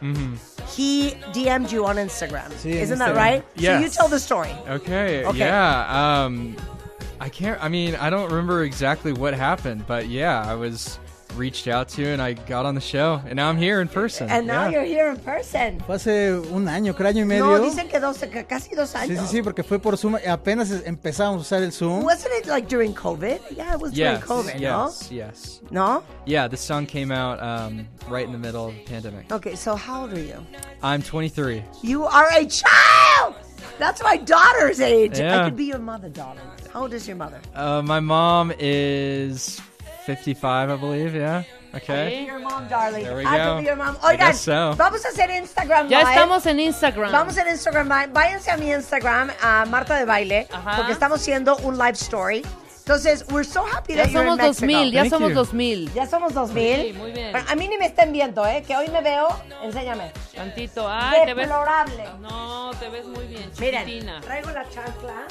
he DM'd you on Instagram. Sí, Isn't that Instagram. right? So you tell the story. Okay. Okay. Yeah. Um, I can't. I mean, I don't remember exactly what happened, but yeah, I was reached out to and I got on the show, and now I'm here in person. And now yeah. you're here in person. Fue hace un año, creo año y medio. No, dicen que dos, que casi dos años. sí, sí, porque fue por Zoom. Apenas empezamos a usar el Zoom. Wasn't it like during COVID? Yeah, it was Yes. during COVID, yes. Yes. no? No? Yeah. The song came out um, right in the middle of the pandemic. Okay, so how old are you? I'm 23. You are a child! That's my daughter's age. I could be your mother, darling. How old is your mother? Uh, my mom is 55, I believe. Yeah. Okay. Your mom, darling. There we I go. your mom. Oigan, so. vamos a hacer Instagram Ya Live. estamos en Instagram. Vamos en Instagram Live. Váyanse a mi Instagram, a Marta de Baile, Ajá. porque estamos haciendo un live story. Entonces, we're so happy Ya that you're in somos Mexico. 2000, ya Thank somos you. 2000. Ya somos 2000. Sí, muy bien. Bueno, a mí ni me estén viendo, ¿eh? Que hoy me veo, enséñame. Tantito. Ay, te ves. Deplorable. No, te ves muy bien, Miren, chiquitina. traigo la chancla,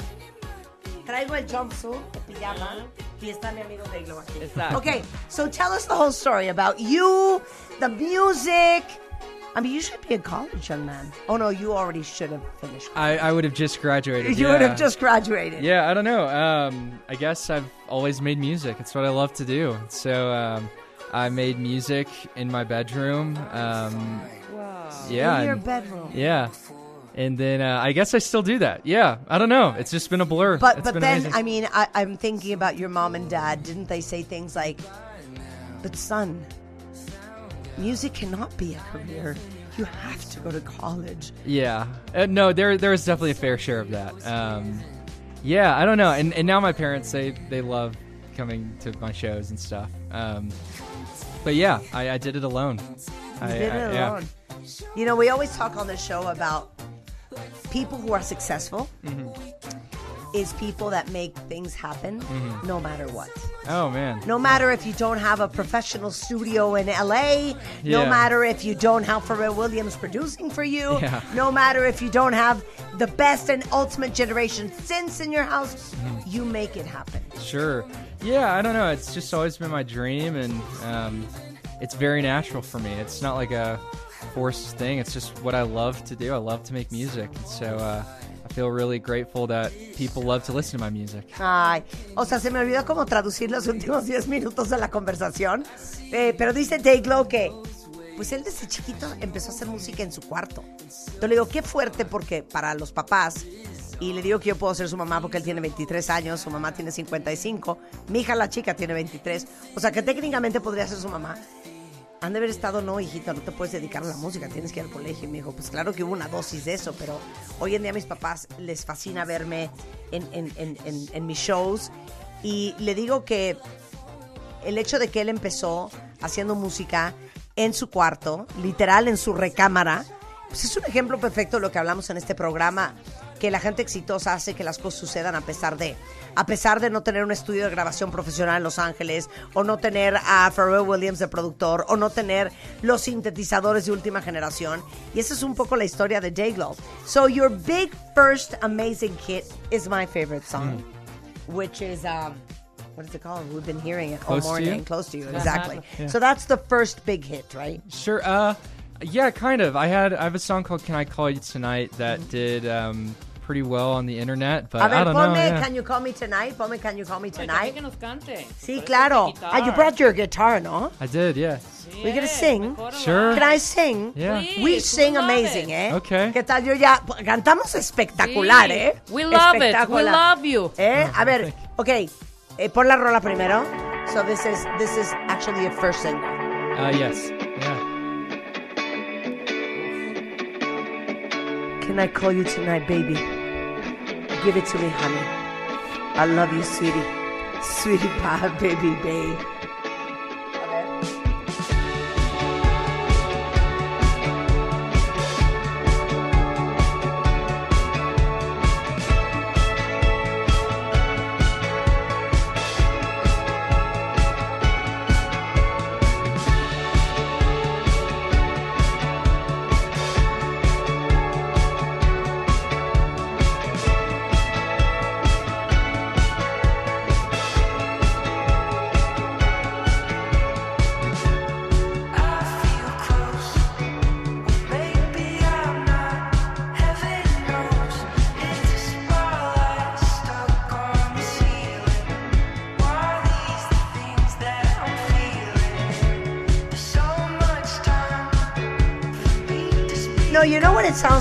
traigo el jumpsuit de pijama y está mi amigo aquí. Exacto. Okay, so tell us the whole story about you, the music. I mean, you should be in college, young man. Oh no, you already should have finished. I, I would have just graduated. You yeah. would have just graduated. Yeah, I don't know. Um, I guess I've always made music. It's what I love to do. So um, I made music in my bedroom. Um, yeah. In your bedroom. Yeah. And then uh, I guess I still do that. Yeah. I don't know. It's just been a blur. But It's but been then amazing. I mean I, I'm thinking about your mom and dad. Didn't they say things like, "But son, music cannot be a career. You have to go to college." Yeah. Uh, no, there there is definitely a fair share of that. Um, yeah, I don't know. And and now my parents they they love coming to my shows and stuff. Um, but yeah, I, I did it alone. I, You did I- it yeah. alone. You know, we always talk on the show about people who are successful Mm-hmm. is people that make things happen Mm-hmm. no matter what. Oh man. No matter if you don't have a professional studio in LA, no matter if you don't have Pharrell Williams producing for you, Yeah. no matter if you don't have the best and ultimate generation since in your house, Mm-hmm. you make it happen. Sure. Yeah, I don't know. It's just always been my dream, and um, it's very natural for me. It's not like a forced thing. It's just what I love to do. I love to make music, so uh, I feel really grateful that people love to listen to my music. Ay, o sea, se me olvidó cómo traducir los últimos 10 minutos de la conversación. Eh, pero dice Dayglow que, pues él desde chiquito empezó a hacer música en su cuarto. Yo le digo, qué fuerte porque para los papás, y le digo que yo puedo ser su mamá porque él tiene 23 años, su mamá tiene 55, mi hija la chica tiene 23, o sea que técnicamente podría ser su mamá. De haber estado, no, hijita, no te puedes dedicar a la música, tienes que ir al colegio. Y me dijo, pues claro que hubo una dosis de eso, pero hoy en día a mis papás les fascina verme en, en, en mis shows. Y le digo que el hecho de que él empezó haciendo música en su cuarto, literal en su recámara, pues es un ejemplo perfecto de lo que hablamos en este programa, que la gente exitosa hace que las cosas sucedan a pesar de, a pesar de no tener un estudio de grabación profesional en Los Ángeles, o no tener a Pharrell Williams de productor, o no tener los sintetizadores de última generación. Y esa es un poco la historia de J-Lo. So your big first amazing hit is my favorite song, which is um, what is it called? We've been hearing it all Close morning. Close to you, exactly. So that's the first big hit, right? Sure. Uh, yeah, kind of. I had I have a song called "Can I Call You Tonight" that did um, pretty well on the internet, but A I ver, don't know. ponme yeah. Can You Call Me Tonight. Ponme Can You Call Me Tonight. que nos cante. Sí, claro. tu Ah, you brought your guitar, ¿no? I did, yeah. We gonna sing? Sure. Can I sing? Yeah. Please, We we sing love amazing, it. ¿eh? Okay. ¿Qué tal? Yo ya cantamos espectacular, Sí. ¿eh? We love it. We Espectacular. love you. ¿Eh? A ver, ok. Eh, pon la rola primero. So this is this is actually a first single. Uh, yes. Can I call you tonight, baby? Give it to me, honey. I love you, sweetie. Sweetie pie, [laughs] baby, babe.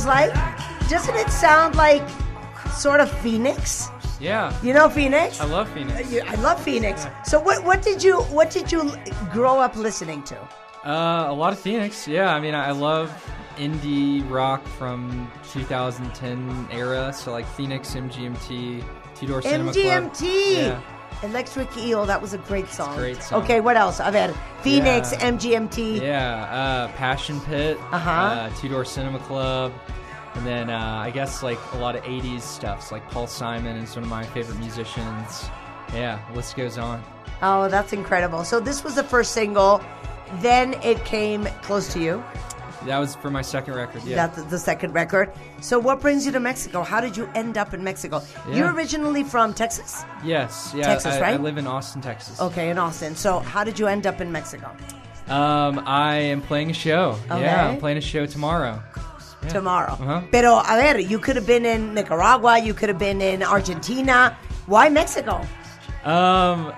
Sounds like? Doesn't it sound like sort of Phoenix? Yeah. You know Phoenix? I love Phoenix. You- I love Phoenix. So what what did you what did you grow up listening to? Uh, a lot of Phoenix. Yeah, I mean, I love indie rock from 2010 era. So like Phoenix, MGMT, Two Door Cinema Club. MGMT. Yeah. Electric Eel, that was a great song. great song. Okay, what else? A ver, Phoenix, Yeah. MGMT. Yeah, uh, Passion Pit, Uh-huh. uh, Two Door Cinema Club, and then uh, I guess like a lot of '80s stuff. So, like Paul Simon is one of my favorite musicians. Yeah, list goes on. Oh, that's incredible. So this was the first single. Then it came close to you. That was for my second record. Yeah, That's the second record. So what brings you to Mexico? How did you end up in Mexico? You're originally from Texas? yes, yeah. Texas, I, right? I live in Austin, Texas. Okay, in Austin. So how did you end up in Mexico? Um, I am playing a show. Okay. Yeah, I'm playing a show tomorrow. Yeah. Tomorrow. Uh-huh. Pero, a ver, you could have been in Nicaragua, you could have been in Argentina. Why Mexico? Um,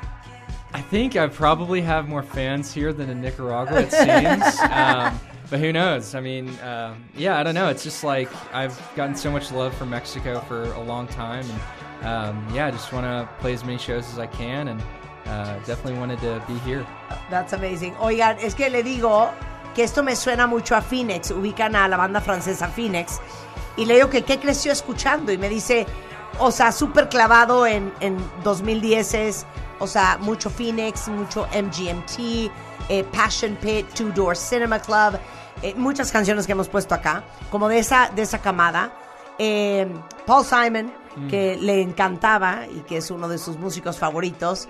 I think I probably have more fans here than in Nicaragua, it seems. [laughs] um, but who knows? I mean, um yeah, I don't know. It's just like I've gotten so much love from Mexico for a long time, and um, yeah, I just want to play as many shows as I can, and uh, definitely wanted to be here. That's amazing. Oigan, es que le digo que esto me suena mucho a Phoenix. Ubican a la banda francesa Phoenix. Y le digo que qué creció escuchando. Y me dice, o sea, súper clavado en, en 2010 O sea, mucho Phoenix, mucho MGMT, eh, Passion Pit, Two Door Cinema Club. eh, muchas canciones que hemos puesto acá. Como de esa, de esa camada. Eh, Paul Simon, que le encantaba y que es uno de sus músicos favoritos.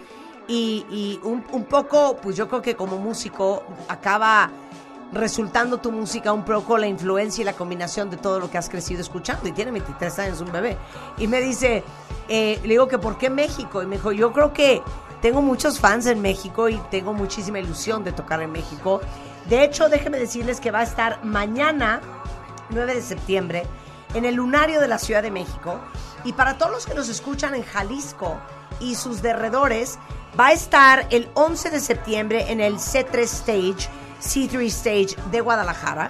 Y, y un, un poco, pues yo creo que como músico acaba resultando tu música un poco la influencia y la combinación de todo lo que has crecido escuchando. Y tiene 23 años, un bebé. Y me dice, eh, le digo que ¿por qué México? Y me dijo, yo creo que tengo muchos fans en México y tengo muchísima ilusión de tocar en México. De hecho, déjenme decirles que va a estar mañana, 9 de septiembre, en el Lunario de la Ciudad de México. Y para todos los que nos escuchan en Jalisco y sus derredores, va a estar el 11 de septiembre en el C3 Stage, C3 Stage de Guadalajara,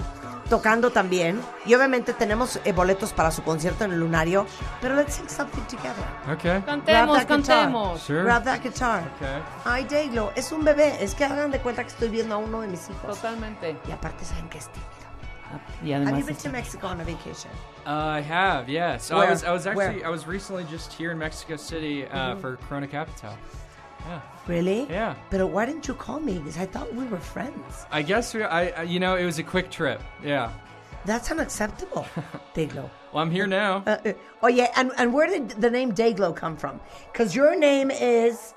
tocando también. Y obviamente tenemos eh, boletos para su concierto en el Lunario. Pero let's sing something together. Okay. Cantemos, cantemos. Sure. Grab that guitar. Okay. Ay, Dayglow, es un bebé. Es que hagan de cuenta que estoy viendo a uno de mis hijos. Totalmente. Y aparte saben que es tímido. Y Have you been to Mexico on a vacation? Uh, I have, yes. Where? I was, I was actually, Where? I was recently just here in Mexico City uh, for Corona Capital. Yeah, Really? yeah. But why didn't you call me? Because I thought we were friends. I guess we, I, I, you know, it was a quick trip. Yeah. That's unacceptable, [laughs] Dayglow. Well, I'm here now. Uh, uh, oh yeah, and, and where did the name Dayglow come from? Because your name is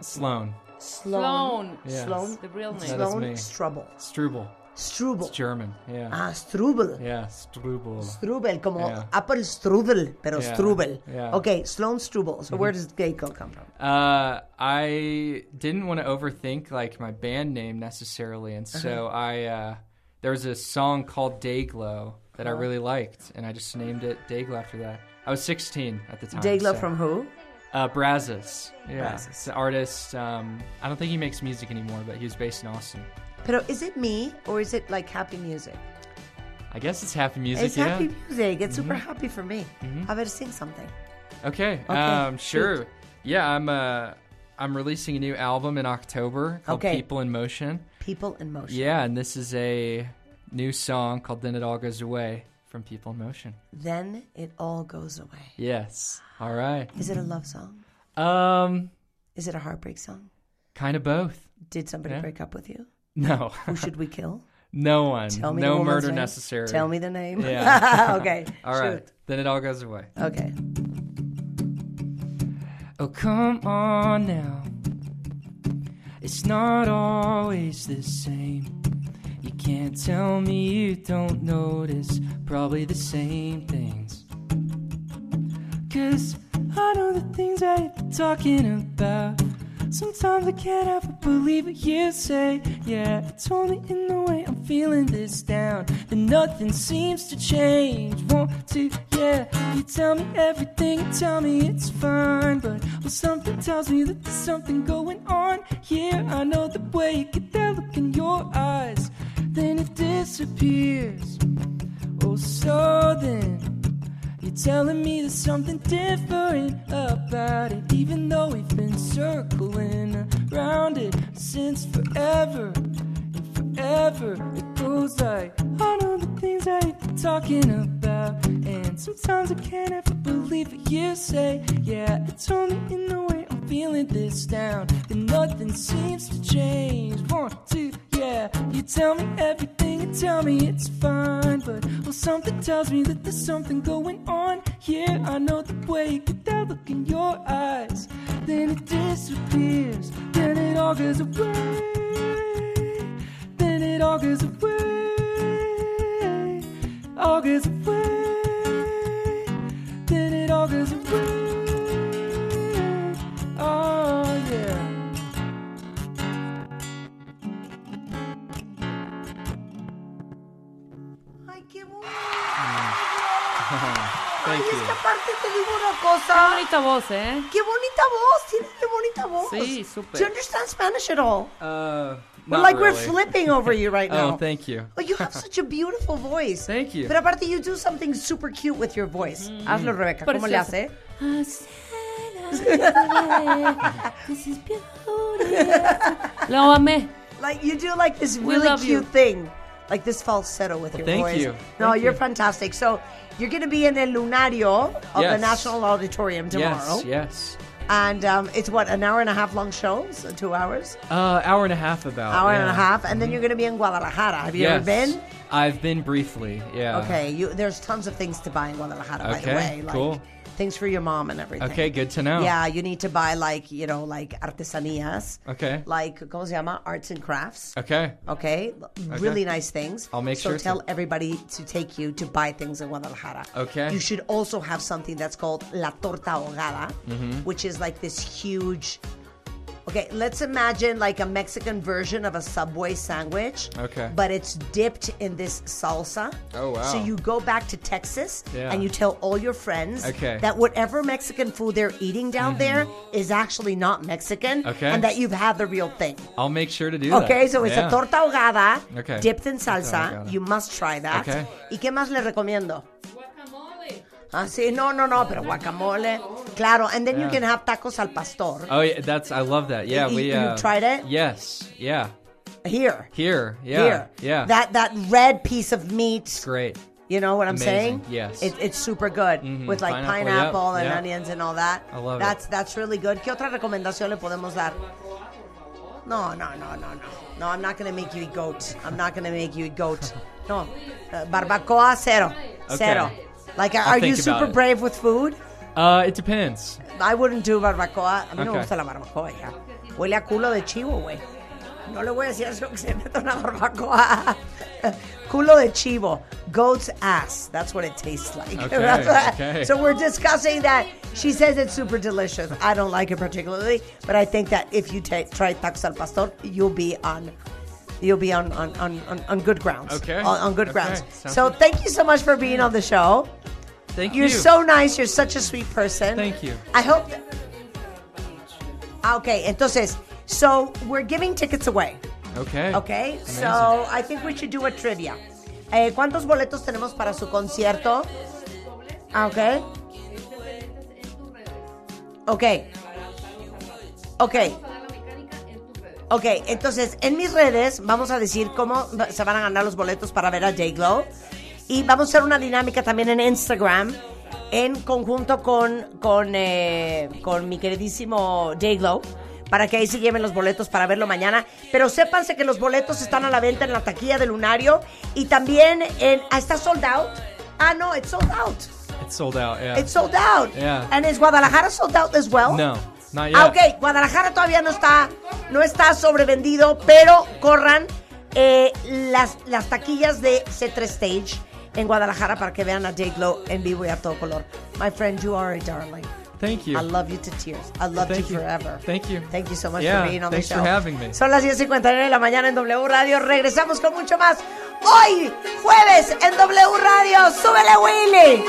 Sloan Sloan. Sloan. Yes. Sloan. The real name. That is Sloan me. Struble. Strubel. Strubel. It's German. Yeah. Ah, Strubel. Yeah, Strubel. Strubel, como Yeah. Apple Strudel, pero Yeah, Strubel. yeah. Okay, Sloan Strubel. So where does Dayglow come from? Uh, I didn't want to overthink like my band name necessarily, and so Uh-huh. I uh, there was a song called Dayglow that Uh-huh. I really liked, and I just named it Dayglow after that. I was 16 at the time. Dayglow so- from who? uh, Brazos. Yeah, Brazos. it's an artist. Um, I don't think he makes music anymore, but he was based in Austin. Pero is it me or is it like happy music? I guess it's happy music. it's yeah. Mm-hmm. happy music. It's super happy for me. A ver, sing something. Okay. Okay, Um, sure. Yeah, I'm. Uh, I'm releasing a new album in October called Okay. People in Motion. People in motion. Yeah, and this is a new song called Then It All Goes Away from People in Motion. Then it all goes away. Yes. All right. Is it a love song? Um, Is it a heartbreak song? kind of both. Did somebody Yeah. break up with you? No. Who should we kill? [laughs] no one. Tell me the no woman's murder name. necessary. Tell me the name. Yeah. [laughs] okay. [laughs] All right. shoot. Then it all goes away. Okay. Oh, come on now. It's not always the same. You can't tell me you don't notice probably the same things. Cause I know the things that you're talking about. Sometimes I can't ever believe what you say. Yeah, it's only in the way I'm feeling this down that nothing seems to change. Want to, yeah, you tell me everything, you tell me it's fine. But well, something tells me that there's something going on here. I know the way you get that look in your eyes, then it disappears. Oh, so then. Telling me there's something different about it, even though we've been circling around it since forever and forever. It goes like, I know the things that you're talking about, and sometimes I can't ever believe what you say. Yeah, it's only in the way I'm feeling this down that nothing seems to change. One, two, yeah, you tell me you tell me it's fine, but well, something tells me that there's something going on here. I know the way you get that look in your eyes, then it disappears, then it all goes away, then it all goes away, all goes away, then it all goes away. Thank you. es que aparte te digo una Qué cosa. bonita voz, ¿eh? Qué bonita voz, tienes qué bonita voz. Sí, súper. Do you understand Spanish at all? Uh, We're like really. we're flipping over you right [laughs] now. Oh, thank you. But you have such a beautiful voice. Thank you. Pero aparte, you do something super cute with your voice. Hazlo, Rebeca. ¿Cómo le hace? [laughs] [laughs] Lo amé. Like you do like this really cute you. thing, like this falsetto with your thank voice. you. No, Thank you're you. fantastic. So you're going to be in El Lunario of the National Auditorium tomorrow, Yes, yes. and um, it's what an hour and a half long show, so two hours, Uh, hour and a half about. hour and a half, and then you're going to be in Guadalajara. Have you yes. ever been? I've been briefly. Yeah. Okay, you, there's tons of things to buy in Guadalajara, by the way. Like cool. Things for your mom and everything. Okay, good to know. Yeah, you need to buy like, you know, like artesanías. Okay. Like, ¿cómo se llama? Arts and crafts. Okay. Okay, really nice things. I'll make so sure to. tell everybody to take you to buy things in Guadalajara. Okay. You should also have something that's called la torta ahogada, Mm-hmm. which is like this huge. Okay, let's imagine like a Mexican version of a Subway sandwich. Okay. But it's dipped in this salsa. Oh, wow. So you go back to Texas Yeah. and you tell all your friends Okay. Mm-hmm. that whatever Mexican food they're eating down there is actually not Mexican Okay. and that you've had the real thing. I'll make sure to do that. Okay, so it's Yeah. a torta ahogada Okay. dipped in salsa. You must try that. Okay. ¿Y qué más le recomiendo? Ah, sí, no, no, no, pero guacamole. Claro, and then you can have tacos al pastor. Oh yeah, that's I love that. Yeah, You- we. you Uh, tried it? Yes. Yeah. Here. Here. Yeah. Here. Yeah. That that red piece of meat. It's great. You know what I'm Amazing, saying? yes. It, it's super good Mhm, with like pineapple, pineapple, yep, and yep. onions and all that. I love it. that's that's really good. ¿Qué otra recomendación le podemos dar? No, no, no, no, no. No, I'm not going to make you eat goat. I'm not going to make you eat goat. [laughs] No. Uh, barbacoa cero. Cero. Like are, I'll are you think about super it. brave with food? Uh, it depends. I wouldn't do barbacoa. A mí no me Okay. gusta la barbacoa ya. Huele a culo de chivo, güey. No le voy a decir eso que se meta una barbacoa. [laughs] culo de chivo. Goat's ass. That's what it tastes like. Okay, [laughs] That's what- okay. So we're discussing that. She says it's super delicious. I don't like it particularly, but I think that if you ta- try tacos al pastor, you'll be on. You'll be on on, on, on, on good grounds. Okay. On, on good Okay. grounds. Sounds So good. thank you so much for being on the show. Thank You're you. so nice. You're such a sweet person. Thank you. I hope. That... Ah, Okay, entonces, so we're giving tickets away. Okay. Okay, so I think we should do a trivia. Eh, ¿Cuántos boletos tenemos para su concierto? Okay. ok. Ok. Ok. Entonces en mis redes vamos a decir cómo se van a ganar los boletos para ver a J-Glow. Y vamos a hacer una dinámica también en Instagram en conjunto con, con, eh, con mi queridísimo J-Glow para que ahí se lleven los boletos para verlo mañana. Pero sépanse que los boletos están a la venta en la taquilla del Lunario y también en... ah, ¿Está sold out? Ah, no, it's sold out. It's sold out. Yeah. It's sold out. Yeah. And is Guadalajara sold out as well? no, Ah, ok, Guadalajara todavía no está, no está sobrevendido, pero corran eh, las, las taquillas de C3 Stage en Guadalajara para que vean a J Glow en vivo y a todo color. My friend, you are a darling. Thank you. I love you to tears. I love Thank you you. forever. Thank you. Thank you so much Yeah, for being on thanks the for show. having me. Son las 10.59 de la mañana en W Radio. Regresamos con mucho más. Hoy, jueves, en W Radio. ¡Súbele, Willy!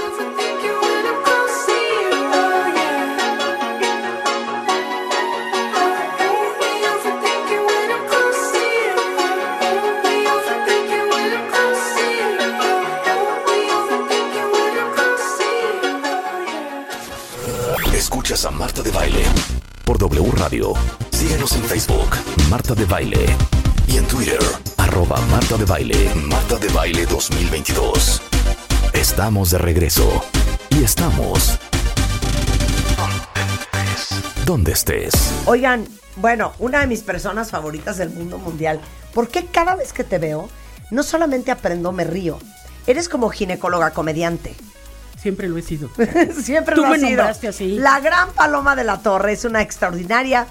Escuchas a Marta de Baile por W Radio. Síguenos en Facebook, Marta de Baile. Y en Twitter, arroba Marta de Baile, Marta de Baile 2022. Estamos de regreso. Y estamos... Donde estés. Oigan, bueno, una de mis personas favoritas del mundo mundial. ¿Por qué cada vez que te veo, no solamente aprendo, me río? Eres como ginecóloga comediante. Siempre lo he sido. [laughs] Siempre Tú lo me has sido. nombraste así. La gran Paloma de la Torre es una extraordinaria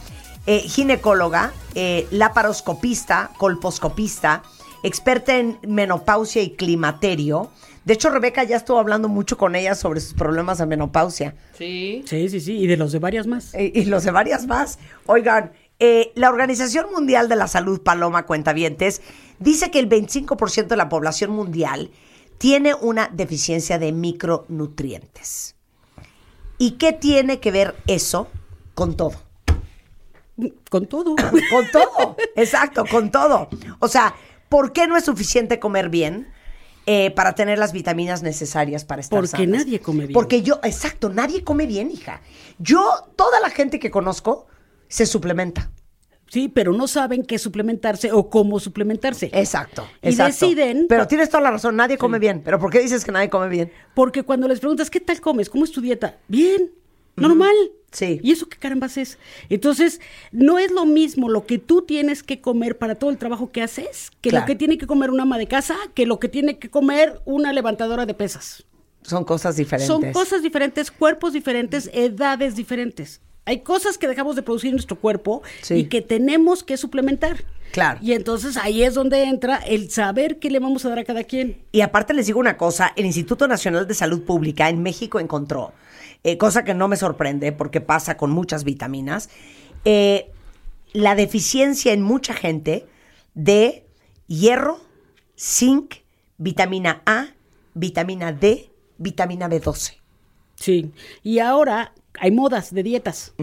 eh, ginecóloga, eh, laparoscopista, colposcopista, experta en menopausia y climaterio. De hecho, Rebeca ya estuvo hablando mucho con ella sobre sus problemas de menopausia. Sí. Sí, sí, sí. Y de los de varias más. Eh, y los de varias más. Oigan, eh, la Organización Mundial de la Salud, Paloma Cuentavientes, dice que el 25% de la población mundial tiene una deficiencia de micronutrientes. ¿Y qué tiene que ver eso con todo? Con todo. Con todo, exacto, con todo. O sea, ¿por qué no es suficiente comer bien eh, para tener las vitaminas necesarias para estar Porque sanas? nadie come bien. Porque yo, exacto, nadie come bien, hija. Yo, toda la gente que conozco se suplementa. Sí, pero no saben qué suplementarse o cómo suplementarse. Exacto, Y exacto. deciden- Pero tienes toda la razón, nadie come bien. ¿Pero por qué dices que nadie come bien? Porque cuando les preguntas, ¿qué tal comes? ¿Cómo es tu dieta? Bien, normal. Sí. ¿Y eso qué carambas es? Entonces, no es lo mismo lo que tú tienes que comer para todo el trabajo que haces que Claro. lo que tiene que comer una ama de casa, que lo que tiene que comer una levantadora de pesas. Son cosas diferentes. Son cosas diferentes, cuerpos diferentes, edades diferentes. Hay cosas que dejamos de producir en nuestro cuerpo Sí. y que tenemos que suplementar. Claro. Y entonces ahí es donde entra el saber qué le vamos a dar a cada quien. Y aparte les digo una cosa, el Instituto Nacional de Salud Pública en México encontró, eh, cosa que no me sorprende porque pasa con muchas vitaminas, eh, la deficiencia en mucha gente de hierro, zinc, vitamina A, vitamina D, vitamina B12. Sí. Y ahora hay modas de dietas.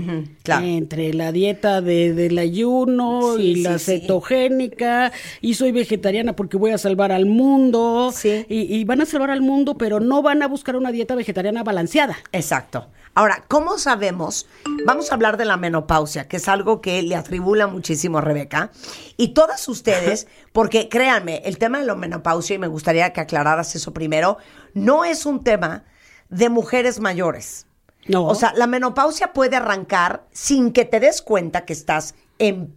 claro. Entre la dieta de, del ayuno Sí, y sí, la sí. cetogénica, y soy vegetariana porque voy a salvar al mundo. Sí. Y, y van a salvar al mundo, pero no van a buscar una dieta vegetariana balanceada. Exacto. Ahora, ¿cómo sabemos? Vamos a hablar de la menopausia, que es algo que le atribula muchísimo a Rebeca. Y todas ustedes, [laughs] porque créanme, el tema de la menopausia, y me gustaría que aclararas eso primero, no es un tema de mujeres mayores. No. O sea, la menopausia puede arrancar sin que te des cuenta que estás en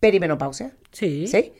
perimenopausia. Sí. ¿Sí?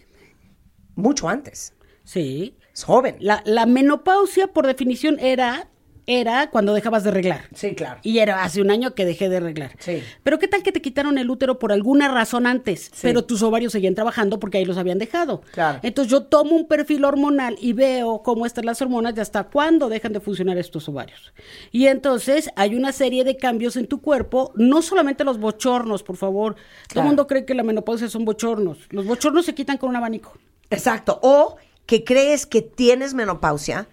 Mucho antes. Sí. Es joven. La, la menopausia, por definición, era, era cuando dejabas de reglar. Sí, claro. Y era hace un año que dejé de arreglar. Sí. Pero ¿qué tal que te quitaron el útero por alguna razón antes? Pero tus ovarios seguían trabajando porque ahí los habían dejado. Claro. Entonces yo tomo un perfil hormonal y veo cómo están las hormonas y hasta cuándo dejan de funcionar estos ovarios. Y entonces hay una serie de cambios en tu cuerpo, no solamente los bochornos, por favor. Todo el mundo cree que la menopausia son bochornos. Los bochornos se quitan con un abanico. Exacto. O que crees que tienes menopausia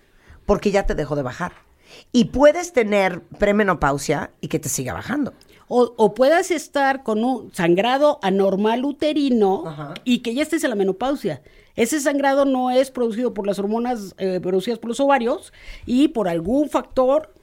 porque ya te dejó de bajar. Y puedes tener premenopausia y que te siga bajando. O, o puedas estar con un sangrado anormal uterino Ajá. y que ya estés en la menopausia. Ese sangrado no es producido por las hormonas eh, producidas por los ovarios y por algún factor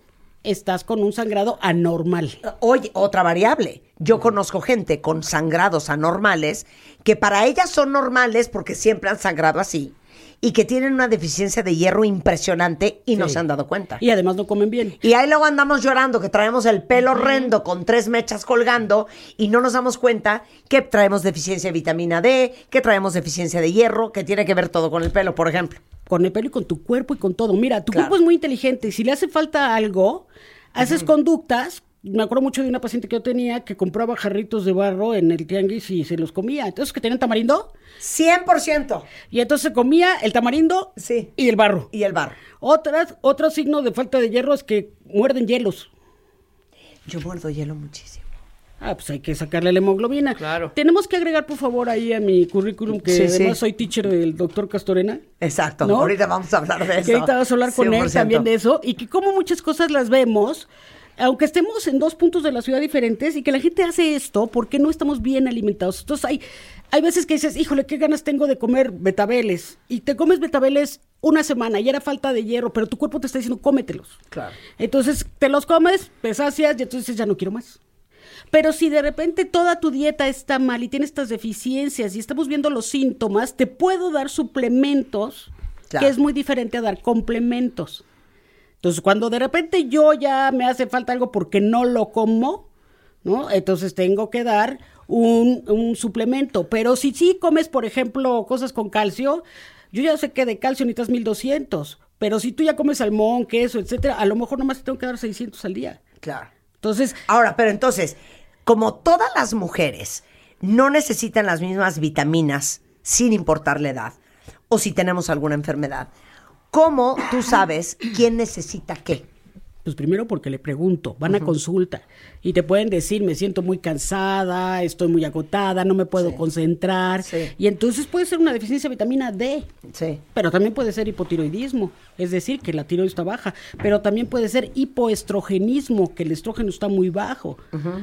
estás con un sangrado anormal. Oye, otra variable. Yo conozco gente con sangrados anormales que para ellas son normales porque siempre han sangrado así y que tienen una deficiencia de hierro impresionante y no se han dado cuenta. Y además no comen bien. Y ahí luego andamos llorando que traemos el pelo horrendo con tres mechas colgando y no nos damos cuenta que traemos deficiencia de vitamina D, que traemos deficiencia de hierro, que tiene que ver todo con el pelo, por ejemplo. Con el pelo y con tu cuerpo y con todo. Mira, tu Claro. cuerpo es muy inteligente. y Si le hace falta algo, haces conductas. Me acuerdo mucho de una paciente que yo tenía que compraba jarritos de barro en el tianguis y se los comía. Entonces, que tenían tamarindo. 100%. Y entonces se comía el tamarindo Sí. y el barro. Y el barro. Otras, otro signo de falta de hierro es que muerden hielos. Yo muerdo hielo muchísimo. Ah, pues hay que sacarle la hemoglobina. Claro. Tenemos que agregar, por favor, ahí a mi currículum que Sí, sí. además soy teacher del doctor Castorena. Exacto. ¿No? Ahorita vamos a hablar de eso. Que ahorita vas a hablar con él 100%. también de eso. Y que como muchas cosas las vemos, aunque estemos en dos puntos de la ciudad diferentes, y que la gente hace esto porque no estamos bien alimentados. Entonces hay, hay veces que dices, híjole, qué ganas tengo de comer betabeles. Y te comes betabeles una semana y era falta de hierro, pero tu cuerpo te está diciendo, cómetelos. Claro. Entonces te los comes, te sacias y entonces dices, ya no quiero más. Pero si de repente toda tu dieta está mal y tiene estas deficiencias y estamos viendo los síntomas, te puedo dar suplementos, Claro. que es muy diferente a dar complementos. Entonces, cuando de repente yo ya me hace falta algo porque no lo como, ¿no? Entonces tengo que dar un, un suplemento. Pero si sí comes, por ejemplo, cosas con calcio, yo ya sé que de calcio necesitas 1200. Pero si tú ya comes salmón, queso, etcétera, a lo mejor nomás te tengo que dar 600 al día. Claro. Entonces, Ahora, pero entonces, como todas las mujeres no necesitan las mismas vitaminas sin importar la edad, o si tenemos alguna enfermedad, ¿cómo tú sabes quién necesita qué? Pues primero porque le pregunto, van a consulta y te pueden decir, me siento muy cansada, estoy muy agotada, no me puedo concentrar. Sí. Y entonces puede ser una deficiencia de vitamina D. Sí. Pero también puede ser hipotiroidismo, es decir, que la tiroides está baja, pero también puede ser hipoestrogenismo, que el estrógeno está muy bajo.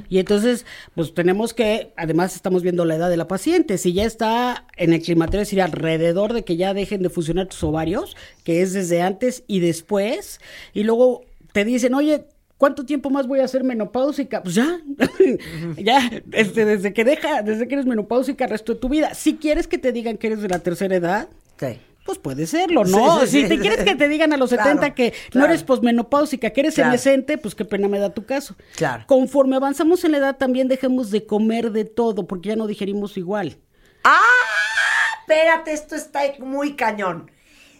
Y entonces, pues tenemos que, además estamos viendo la edad de la paciente, si ya está en el climaterio, es decir, alrededor de que ya dejen de funcionar tus ovarios, que es desde antes y después, y luego te dicen, oye, ¿Cuánto tiempo más voy a ser menopáusica? Pues ya, [laughs] ya, este, desde que deja, desde que eres menopáusica el resto de tu vida. Si quieres que te digan que eres de la tercera edad, Sí. pues puede serlo, ¿no? Sí, sí, si te quieres que te digan a los Claro, 70 que no eres posmenopáusica, que eres Claro. pues qué pena me da tu caso. Claro. Conforme avanzamos en la edad, también dejemos de comer de todo, porque ya no digerimos igual. ¡Ah! Espérate, esto está muy cañón.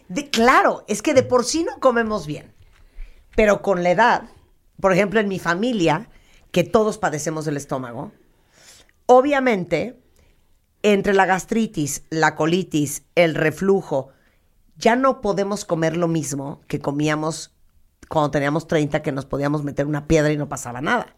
De, claro, es que de por sí no comemos bien. Pero con la edad, por ejemplo, en mi familia, que todos padecemos del estómago, obviamente, entre la gastritis, la colitis, el reflujo, ya no podemos comer lo mismo que comíamos cuando teníamos 30, que nos podíamos meter una piedra y no pasaba nada.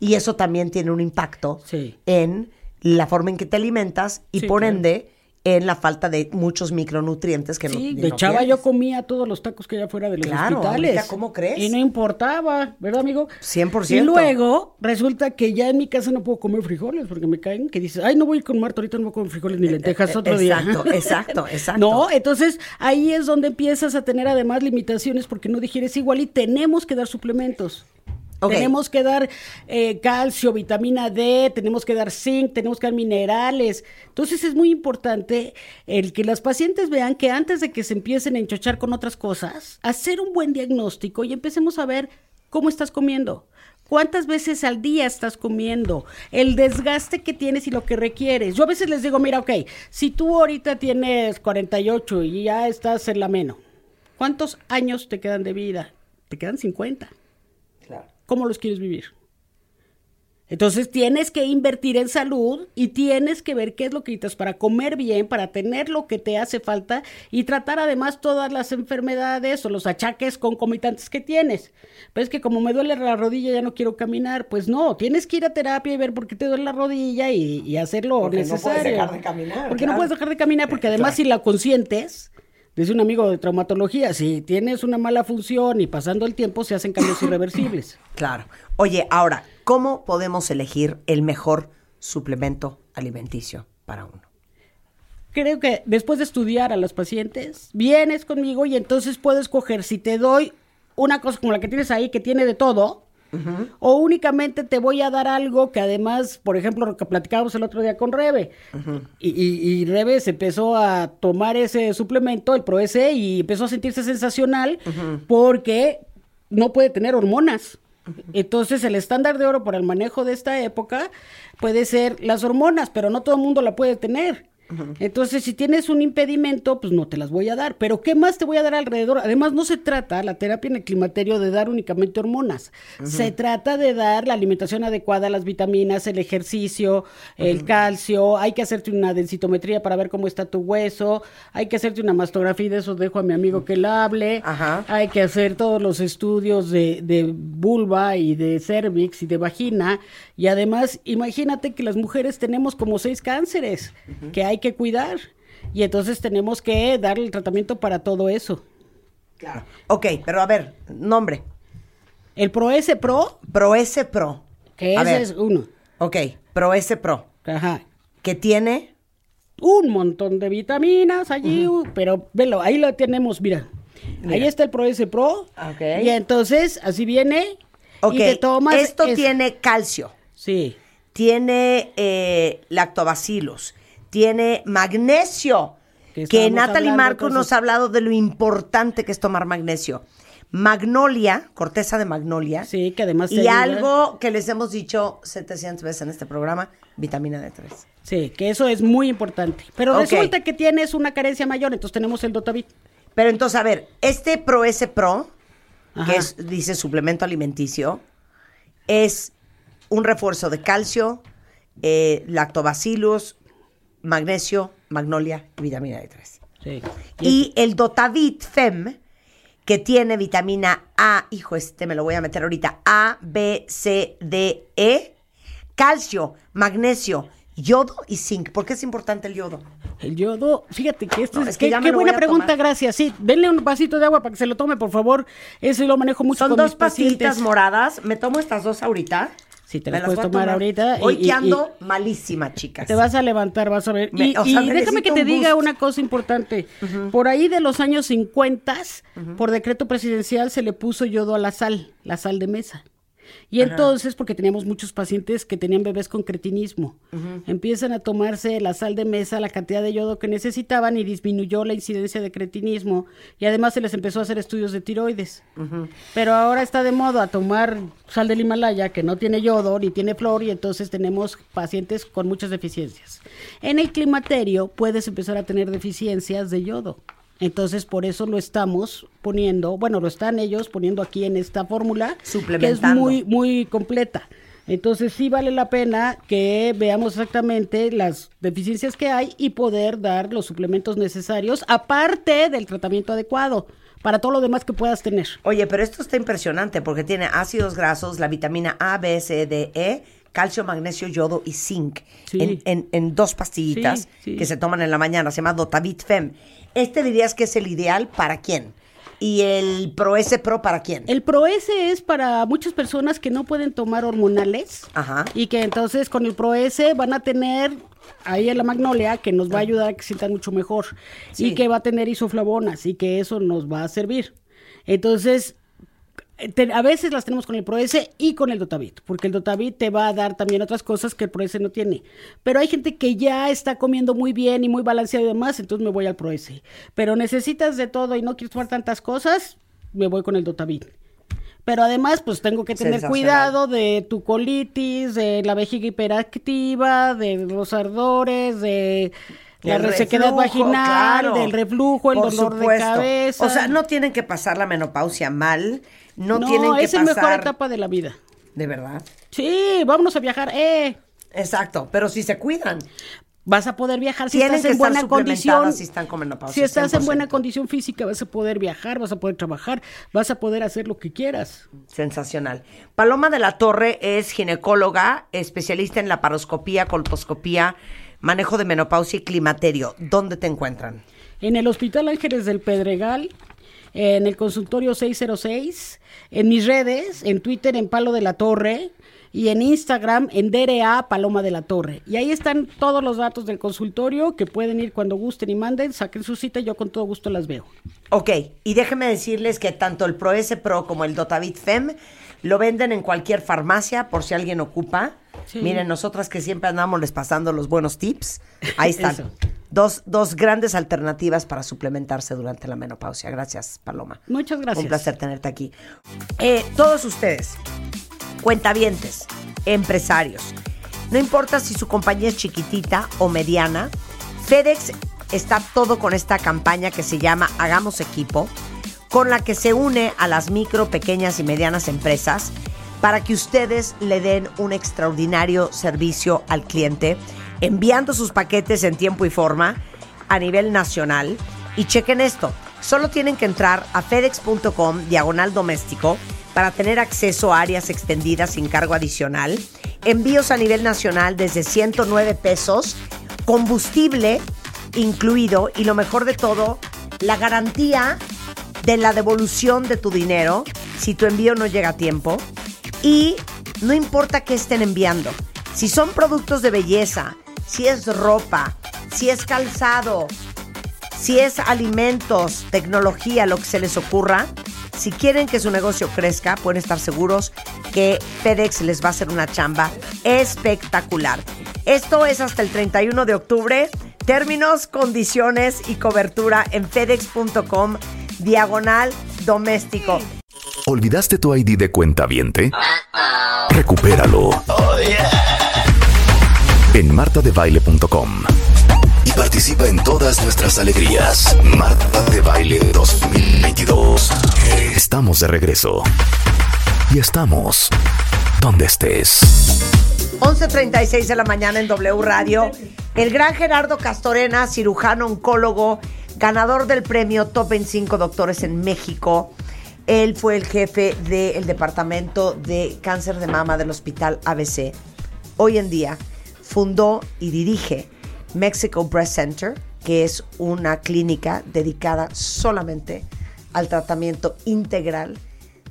Y eso también tiene un impacto Sí. en la forma en que te alimentas y Sí, por ende en la falta de muchos micronutrientes que Sí, no de chava yo comía todos los tacos que había fuera de los Claro, hospitales. ahorita, ¿cómo crees? Y no importaba, ¿verdad, amigo? 100%. Y luego resulta que ya en mi casa no puedo comer frijoles porque me caen que dices, ay, no voy con Marta, ahorita no voy a comer frijoles ni lentejas eh, otro día. exacto, [laughs] exacto, exacto. No, entonces ahí es donde empiezas a tener además limitaciones porque no digieres igual y tenemos que dar suplementos. Tenemos que dar eh, calcio, vitamina D, tenemos que dar zinc, tenemos que dar minerales. Entonces es muy importante el que las pacientes vean que antes de que se empiecen a enchochar con otras cosas, hacer un buen diagnóstico y empecemos a ver cómo estás comiendo. ¿Cuántas veces al día estás comiendo? El desgaste que tienes y lo que requieres. Yo a veces les digo, mira, ok, si tú ahorita tienes 48 y ya estás en la meno, ¿cuántos años te quedan de vida? Te quedan 50. ¿Cómo los quieres vivir? Entonces tienes que invertir en salud y tienes que ver qué es lo que necesitas para comer bien, para tener lo que te hace falta y tratar además todas las enfermedades o los achaques concomitantes que tienes. Pero es que como me duele la rodilla ya no quiero caminar, pues no, tienes que ir a terapia y ver por qué te duele la rodilla y, y hacer lo Porque no puedes necesario. dejar de caminar, Porque claro. no puedes dejar de caminar porque [laughs] además si la consientes, dice un amigo de traumatología, si tienes una mala función y pasando el tiempo se hacen cambios [coughs] irreversibles. Claro. Oye, ahora, ¿cómo podemos elegir el mejor suplemento alimenticio para uno? Creo que después de estudiar a las pacientes, vienes conmigo y entonces puedo escoger si te doy una cosa como la que tienes ahí, que tiene de todo, o únicamente te voy a dar algo que además, por ejemplo, lo que platicábamos el otro día con Rebe. y, Rebe se empezó a tomar ese suplemento, el ProS, y empezó a sentirse sensacional porque no puede tener hormonas. Entonces, el estándar de oro para el manejo de esta época puede ser las hormonas, pero no todo el mundo la puede tener. Entonces, si tienes un impedimento, pues no te las voy a dar. Pero, ¿qué más te voy a dar alrededor? Además, no se trata la terapia en el climaterio de dar únicamente hormonas. Se trata de dar la alimentación adecuada, las vitaminas, el ejercicio, el calcio. Hay que hacerte una densitometría para ver cómo está tu hueso. Hay que hacerte una mastografía y de eso dejo a mi amigo que la hable. Ajá. Hay que hacer todos los estudios de, de vulva y de cervix y de vagina. Y además, imagínate que las mujeres tenemos como seis cánceres que hay que cuidar. Y entonces tenemos que darle el tratamiento para todo eso. Claro. Ok, pero a ver, nombre. El ProS Pro, Pro S Pro. que ese ver. es uno. Ok, Pro S Pro. Ajá. Que tiene. Un montón de vitaminas allí, pero velo, ahí lo tenemos, mira. Ahí está el ProS Pro. Ok. Y entonces, así viene. Ok, y te tomas esto es- tiene calcio. Sí. tiene eh, lactobacillus, tiene magnesio, Que Natalie Marcos nos ha hablado de lo importante que es tomar magnesio. Magnolia, corteza de magnolia. Sí, que además Y algo que les hemos dicho 700 veces en este programa, vitamina D3. Sí, que eso es muy importante. Pero resulta que tienes una carencia mayor, entonces tenemos el Dotavit. Pero entonces, a ver, este Pro S Pro, Ajá. que es, dice suplemento alimenticio, es un refuerzo de calcio, eh, lactobacillus, magnesio, magnolia y vitamina D3. Sí. Y el Dotavit Fem, que tiene vitamina A, hijo, este me lo voy a meter ahorita, A, B, C, D, E, calcio, magnesio, yodo y zinc. ¿Por qué es importante el yodo? El yodo, fíjate que esto No, es, es que qué, buena pregunta, tomar. gracias. Sí, denle un vasito de agua para que se lo tome, por favor. Ese lo manejo mucho Son con dos mis pastillitas moradas. Me tomo estas dos ahorita. Sí, te las puedes a tomar ahorita Hoy y- que ando malísima, chicas. Te vas a levantar, vas a ver. Me- y o sea, y déjame que te un diga una cosa importante. Por ahí de los años 50, por decreto presidencial, se le puso yodo a la sal, la sal de mesa. Y entonces, porque teníamos muchos pacientes que tenían bebés con cretinismo, empiezan a tomarse la sal de mesa, la cantidad de yodo que necesitaban y disminuyó la incidencia de cretinismo. Y además se les empezó a hacer estudios de tiroides. Pero ahora está de moda tomar sal del Himalaya que no tiene yodo ni tiene flor y entonces tenemos pacientes con muchas deficiencias. En el climaterio puedes empezar a tener deficiencias de yodo. Entonces por eso lo estamos poniendo, bueno, lo están ellos poniendo aquí en esta fórmula que es muy muy completa. Entonces sí vale la pena que veamos exactamente las deficiencias que hay y poder dar los suplementos necesarios aparte del tratamiento adecuado para todo lo demás que puedas tener. Oye, pero esto está impresionante porque tiene ácidos grasos, la vitamina A, B, C, D, E, calcio, magnesio, yodo y zinc Sí. en, en- en dos pastillitas Sí, que se toman en la mañana. Se llama Dotavit Fem. Este dirías que es el ideal para quién. ¿Y el Pro S Pro para quién? El ProS es para muchas personas que no pueden tomar hormonales Ajá. y que entonces con el ProS van a tener ahí en la magnolia que nos va a ayudar a que se sientan mucho mejor Sí. y que va a tener isoflavonas y que eso nos va a servir. Entonces, a veces las tenemos con el ProS y con el Dotavit, porque el Dotavit te va a dar también otras cosas que el ProS no tiene. Pero hay gente que ya está comiendo muy bien y muy balanceado y demás, entonces me voy al ProS. Pero necesitas de todo y no quieres tomar tantas cosas, me voy con el Dotavit. Pero además, pues tengo que tener cuidado de tu colitis, de la vejiga hiperactiva, de los ardores, de la El resequedad reflujo, vaginal, claro. del reflujo, el Por dolor de cabeza. O sea, no tienen que pasar la menopausia mal. No, No, tienen que es la pasar... mejor etapa de la vida. De verdad. Sí, vámonos a viajar. Eh, Exacto. Pero si se cuidan. vas a poder viajar si Tienen estás en buena condición. si están con menopausia, Si estás en buena 100%. condición física, vas a poder viajar, vas a poder trabajar, vas a poder hacer lo que quieras. Sensacional. Paloma de la Torre es ginecóloga, especialista en laparoscopía, colposcopía, manejo de menopausia y climaterio. ¿Dónde te encuentran? En el Hospital Ángeles del Pedregal, en el consultorio 606, en mis redes, en Twitter en Palo de la Torre y en Instagram en DRA Paloma de la Torre. Y ahí están todos los datos del consultorio que pueden ir cuando gusten y manden, saquen su cita y yo con todo gusto las veo. Ok, y déjenme decirles que tanto el Pro S Pro como el Dotavit Fem lo venden en cualquier farmacia por si alguien ocupa. Sí. Miren, nosotras que siempre andamos les pasando los buenos tips, ahí están. Dos, dos grandes alternativas para suplementarse durante la menopausia. Gracias, Paloma. Muchas gracias. Un placer tenerte aquí. Eh, todos ustedes, cuentavientes, empresarios, no importa si su compañía es chiquitita o mediana, FedEx está todo con esta campaña que se llama Hagamos Equipo, con la que se une a las micro, pequeñas y medianas empresas para que ustedes le den un extraordinario servicio al cliente, enviando sus paquetes en tiempo y forma a nivel nacional. Y chequen esto, solo tienen que entrar a fedex.com diagonal doméstico para tener acceso a áreas extendidas sin cargo adicional, envíos a nivel nacional desde 109 pesos, combustible incluido y lo mejor de todo, la garantía de la devolución de tu dinero si tu envío no llega a tiempo y no importa qué estén enviando, si son productos de belleza, si es ropa, si es calzado, si es alimentos, tecnología, lo que se les ocurra, si quieren que su negocio crezca, pueden estar seguros que FedEx les va a hacer una chamba espectacular. Esto es hasta el 31 de octubre. Términos, condiciones y cobertura en fedex.com diagonal doméstico. ¿Olvidaste tu ID de cuenta viente? Recupéralo. En martadebaile.com. Y participa en todas nuestras alegrías. Marta de Baile 2022. Estamos de regreso. Y estamos donde estés. 11.36 de la mañana en W Radio. El gran Gerardo Castorena, cirujano oncólogo, ganador del premio Top 25 Doctores en México, Él fue el jefe del departamento de cáncer de mama del Hospital ABC. Hoy en día fundó y dirige Mexico Breast Center, que es una clínica dedicada solamente al tratamiento integral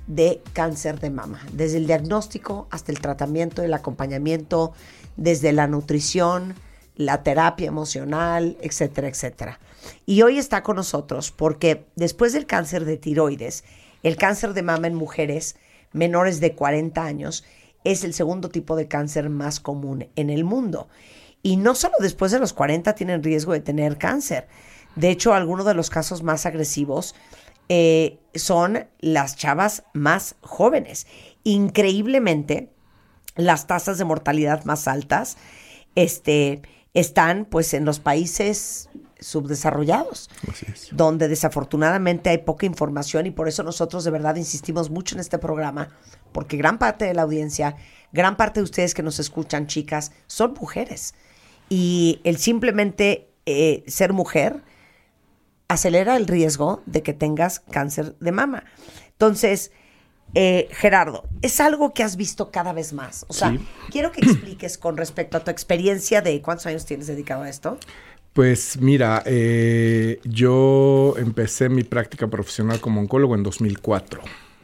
de cáncer de mama, desde el diagnóstico hasta el tratamiento, el acompañamiento, desde la nutrición, la terapia emocional, etcétera, etcétera. Y hoy está con nosotros porque después del cáncer de tiroides, el cáncer de mama en mujeres menores de 40 años es el segundo tipo de cáncer más común en el mundo. Y no solo después de los 40 tienen riesgo de tener cáncer. De hecho, algunos de los casos más agresivos eh, son las chavas más jóvenes. Increíblemente, las tasas de mortalidad más altas este, están pues en los países subdesarrollados, Así es. donde desafortunadamente hay poca información y por eso nosotros de verdad insistimos mucho en este programa, porque gran parte de la audiencia, gran parte de ustedes que nos escuchan, chicas, son mujeres. Y el simplemente eh, ser mujer acelera el riesgo de que tengas cáncer de mama. Entonces, eh, Gerardo, es algo que has visto cada vez más. O sea, Sí. quiero que expliques con respecto a tu experiencia de cuántos años tienes dedicado a esto. Pues mira, eh, yo empecé mi práctica profesional como oncólogo en 2004.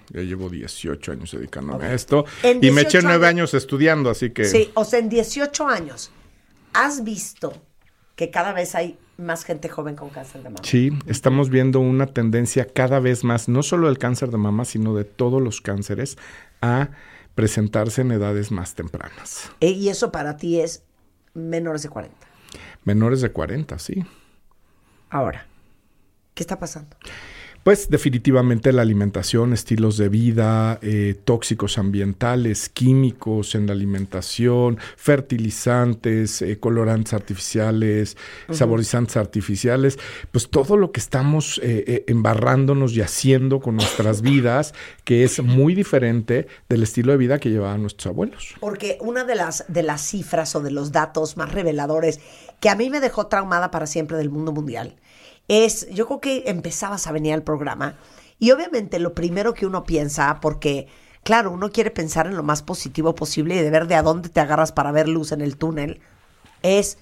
Ya llevo 18 años dedicándome a esto. Y me eché 18 nueve años- años estudiando, así que... Sí, o sea, en 18 años, ¿has visto que cada vez hay más gente joven con cáncer de mama? Sí, estamos viendo una tendencia cada vez más, no solo del cáncer de mama, sino de todos los cánceres, a presentarse en edades más tempranas. Eh, y eso para ti es menores de 40. Menores de 40, sí. Ahora, ¿qué está pasando? Pues definitivamente la alimentación, estilos de vida, eh, tóxicos ambientales, químicos en la alimentación, fertilizantes, eh, colorantes artificiales, saborizantes artificiales, pues todo lo que estamos eh, eh, embarrándonos y haciendo con nuestras [laughs] vidas, que es muy diferente del estilo de vida que llevaban nuestros abuelos. Porque una de las, de las cifras o de los datos más reveladores que a mí me dejó traumada para siempre del mundo mundial es, yo creo que empezabas a venir al programa y obviamente lo primero que uno piensa, porque claro, uno quiere pensar en lo más positivo posible y de ver de a dónde te agarras para ver luz en el túnel, es,